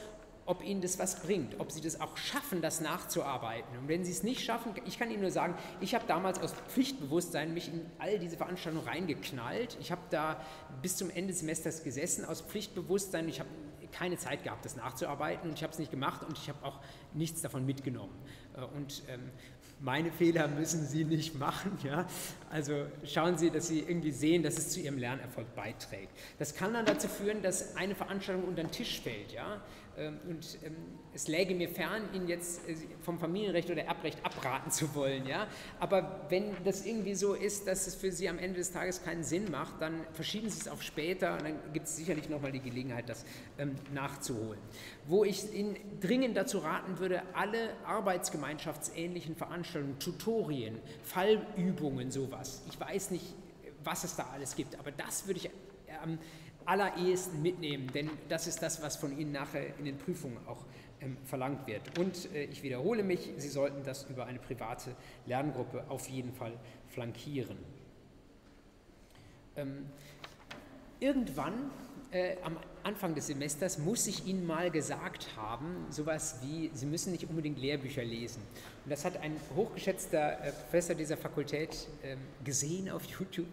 ob Ihnen das was bringt, ob Sie das auch schaffen, das nachzuarbeiten. Und wenn Sie es nicht schaffen, ich kann Ihnen nur sagen, ich habe damals aus Pflichtbewusstsein mich in all diese Veranstaltungen reingeknallt. Ich habe da bis zum Ende des Semesters gesessen aus Pflichtbewusstsein. Ich habe keine Zeit gehabt, das nachzuarbeiten und ich habe es nicht gemacht und ich habe auch nichts davon mitgenommen. Äh, und ähm, meine Fehler müssen Sie nicht machen. Ja? Also schauen Sie, dass Sie irgendwie sehen, dass es zu Ihrem Lernerfolg beiträgt. Das kann dann dazu führen, dass eine Veranstaltung unter den Tisch fällt. Ja? Ähm, und ähm, es läge mir fern, Ihnen jetzt äh, vom Familienrecht oder Erbrecht abraten zu wollen. Ja? Aber wenn das irgendwie so ist, dass es für Sie am Ende des Tages keinen Sinn macht, dann verschieben Sie es auf später und dann gibt es sicherlich nochmal die Gelegenheit, das ähm, nachzuholen. Wo ich Ihnen dringend dazu raten würde, alle arbeitsgemeinschaftsähnlichen Veranstaltungen, Tutorien, Fallübungen, sowas. Ich weiß nicht, was es da alles gibt, aber das würde ich am allerersten mitnehmen, denn das ist das, was von Ihnen nachher in den Prüfungen auch ähm, verlangt wird. Und äh, ich wiederhole mich, Sie sollten das über eine private Lerngruppe auf jeden Fall flankieren. Ähm, irgendwann äh, am Anfang des Semesters muss ich Ihnen mal gesagt haben, sowas wie, Sie müssen nicht unbedingt Lehrbücher lesen. Und das hat ein hochgeschätzter äh, Professor dieser Fakultät äh, gesehen auf YouTube.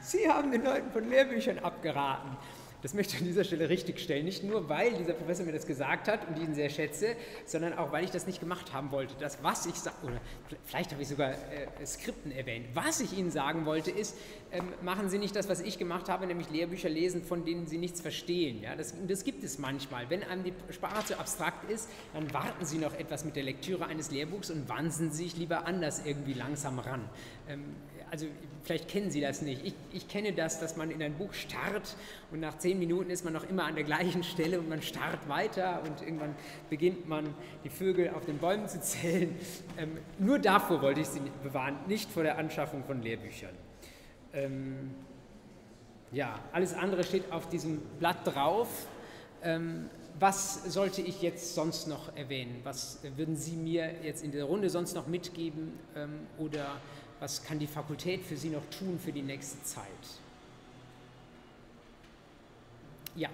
Sie haben den Leuten von Lehrbüchern abgeraten. Das möchte ich an dieser Stelle richtigstellen. Nicht nur, weil dieser Professor mir das gesagt hat und ihn sehr schätze, sondern auch, weil ich das nicht gemacht haben wollte. Das, was ich sage, oder vielleicht habe ich sogar äh, Skripten erwähnt. Was ich Ihnen sagen wollte, ist, ähm, machen Sie nicht das, was ich gemacht habe, nämlich Lehrbücher lesen, von denen Sie nichts verstehen. Ja, das, das gibt es manchmal. Wenn einem die Sprache zu abstrakt ist, dann warten Sie noch etwas mit der Lektüre eines Lehrbuchs und wansen sich lieber anders irgendwie langsam ran. Ähm, also vielleicht kennen Sie das nicht. Ich, ich, kenne das, dass man in ein Buch starrt und nach zehn Minuten ist man noch immer an der gleichen Stelle und man starrt weiter und irgendwann beginnt man die Vögel auf den Bäumen zu zählen. Ähm, nur davor wollte ich Sie bewahren, nicht vor der Anschaffung von Lehrbüchern. Ähm, ja, alles andere steht auf diesem Blatt drauf. Ähm, was sollte ich jetzt sonst noch erwähnen? Was würden Sie mir jetzt in der Runde sonst noch mitgeben ähm, oder was kann die Fakultät für Sie noch tun für die nächste Zeit? Ja.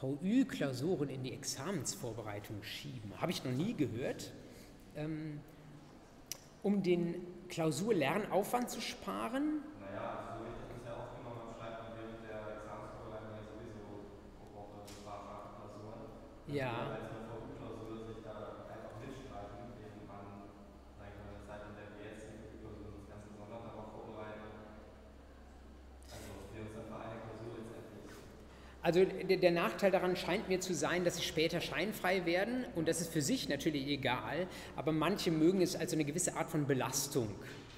VÜ-Klausuren in die Examensvorbereitung schieben. Habe ich noch nie gehört. Ähm, um den Klausurlernaufwand zu sparen, Ja. Also der, der, Nachteil daran scheint mir zu sein, dass sie später scheinfrei werden und das ist für sich natürlich egal, aber manche mögen es als eine gewisse Art von Belastung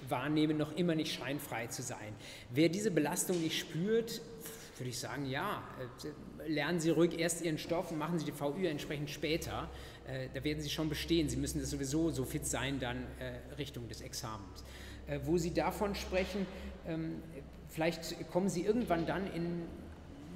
wahrnehmen, noch immer nicht scheinfrei zu sein. Wer diese Belastung nicht spürt, würde ich sagen, ja, äh, lernen Sie ruhig erst Ihren Stoff und machen Sie die VÜ entsprechend später. Äh, da werden Sie schon bestehen. Sie müssen das sowieso so fit sein dann äh, Richtung des Examens. Wo Sie davon sprechen, ähm, vielleicht kommen Sie irgendwann dann in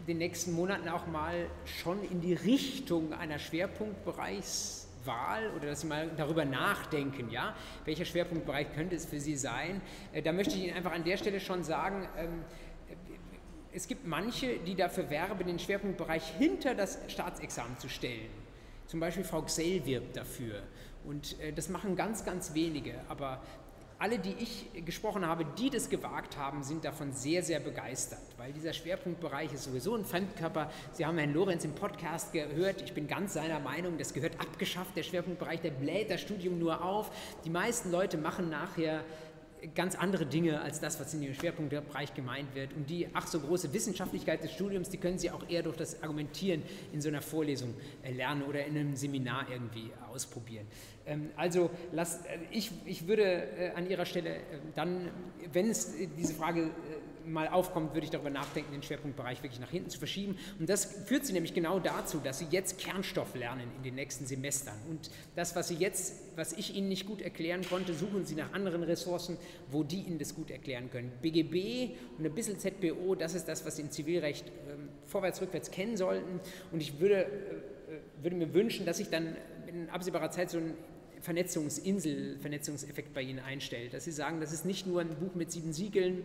den nächsten Monaten auch mal schon in die Richtung einer Schwerpunktbereichswahl oder dass Sie mal darüber nachdenken, ja, welcher Schwerpunktbereich könnte es für Sie sein. Da möchte ich Ihnen einfach an der Stelle schon sagen, ähm, es gibt manche, die dafür werben, den Schwerpunktbereich hinter das Staatsexamen zu stellen. Zum Beispiel Frau Xell wirbt dafür. Und äh, das machen ganz, ganz wenige. Aber alle, die ich gesprochen habe, die das gewagt haben, sind davon sehr, sehr begeistert, weil dieser Schwerpunktbereich ist sowieso ein Fremdkörper. Sie haben Herrn Lorenz im Podcast gehört, ich bin ganz seiner Meinung, das gehört abgeschafft, der Schwerpunktbereich, der bläht das Studium nur auf. Die meisten Leute machen nachher ganz andere Dinge als das, was in dem Schwerpunktbereich gemeint wird. Und die ach so große Wissenschaftlichkeit des Studiums, die können Sie auch eher durch das Argumentieren in so einer Vorlesung äh, lernen oder in einem Seminar irgendwie ausprobieren. Ähm, also las, äh, ich, ich würde äh, an Ihrer Stelle dann, wenn es diese Frage mal aufkommt, würde ich darüber nachdenken, den Schwerpunktbereich wirklich nach hinten zu verschieben. Und das führt Sie nämlich genau dazu, dass Sie jetzt Kernstoff lernen in den nächsten Semestern. Und das, was Sie jetzt, was ich Ihnen nicht gut erklären konnte, suchen Sie nach anderen Ressourcen, wo die Ihnen das gut erklären können. BGB und ein bisschen ZBO, das ist das, was Sie im Zivilrecht ähm, vorwärts, rückwärts kennen sollten. Und ich würde, äh, würde mir wünschen, dass sich dann in absehbarer Zeit so ein Vernetzungsinsel, Vernetzungseffekt bei Ihnen einstellt. Dass Sie sagen, das ist nicht nur ein Buch mit sieben Siegeln,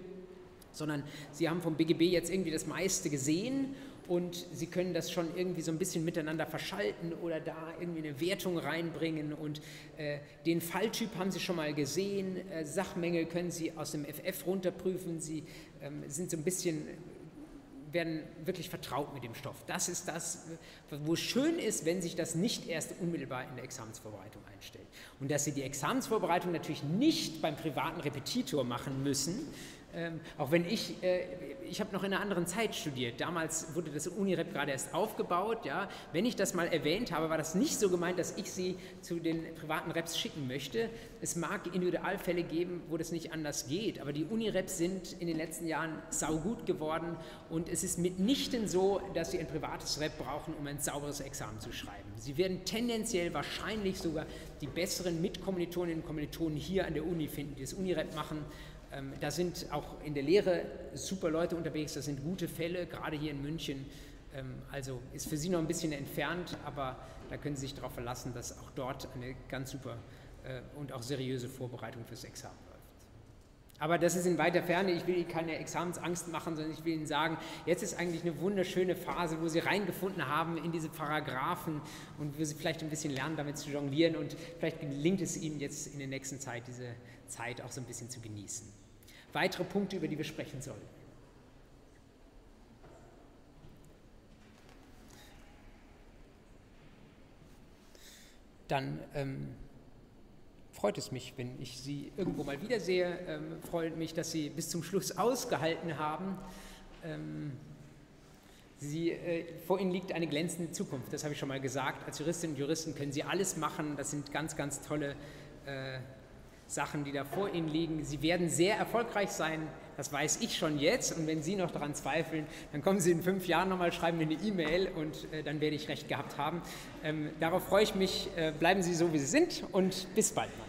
sondern Sie haben vom BGB jetzt irgendwie das meiste gesehen und Sie können das schon irgendwie so ein bisschen miteinander verschalten oder da irgendwie eine Wertung reinbringen und äh, den Falltyp haben Sie schon mal gesehen, äh, Sachmängel können Sie aus dem FF runterprüfen, Sie ähm, sind so ein bisschen werden wirklich vertraut mit dem Stoff. Das ist das, wo es schön ist, wenn sich das nicht erst unmittelbar in der Examensvorbereitung einstellt. Und dass Sie die Examensvorbereitung natürlich nicht beim privaten Repetitor machen müssen, ähm, auch wenn ich, äh, ich habe noch in einer anderen Zeit studiert. Damals wurde das Unirep gerade erst aufgebaut. Ja. Wenn ich das mal erwähnt habe, war das nicht so gemeint, dass ich sie zu den privaten Reps schicken möchte. Es mag Individualfälle geben, wo das nicht anders geht, aber die Unireps sind in den letzten Jahren saugut geworden und es ist mitnichten so, dass sie ein privates Rep brauchen, um ein sauberes Examen zu schreiben. Sie werden tendenziell wahrscheinlich sogar die besseren Mitkommilitoninnen und Kommilitonen hier an der Uni finden, die das Unirep machen ähm, da sind auch in der Lehre super Leute unterwegs, das sind gute Fälle, gerade hier in München. Ähm, also ist für Sie noch ein bisschen entfernt, aber da können Sie sich darauf verlassen, dass auch dort eine ganz super äh, und auch seriöse Vorbereitung fürs Examen läuft. Aber das ist in weiter Ferne. Ich will Ihnen keine Examensangst machen, sondern ich will Ihnen sagen, jetzt ist eigentlich eine wunderschöne Phase, wo Sie reingefunden haben in diese Paragraphen und wo Sie vielleicht ein bisschen lernen, damit zu jonglieren und vielleicht gelingt es Ihnen jetzt in der nächsten Zeit, diese Zeit auch so ein bisschen zu genießen weitere Punkte, über die wir sprechen sollen. Dann ähm, freut es mich, wenn ich Sie irgendwo mal wiedersehe. Ähm, freut mich, dass Sie bis zum Schluss ausgehalten haben. Ähm, Sie, äh, vor Ihnen liegt eine glänzende Zukunft, das habe ich schon mal gesagt. Als Juristinnen und Juristen können Sie alles machen. Das sind ganz, ganz tolle äh, Sachen, die da vor Ihnen liegen. Sie werden sehr erfolgreich sein, das weiß ich schon jetzt. Und wenn Sie noch daran zweifeln, dann kommen Sie in fünf Jahren nochmal, schreiben mir eine E-Mail und äh, dann werde ich recht gehabt haben. Ähm, darauf freue ich mich. Äh, bleiben Sie so, wie Sie sind und bis bald mal.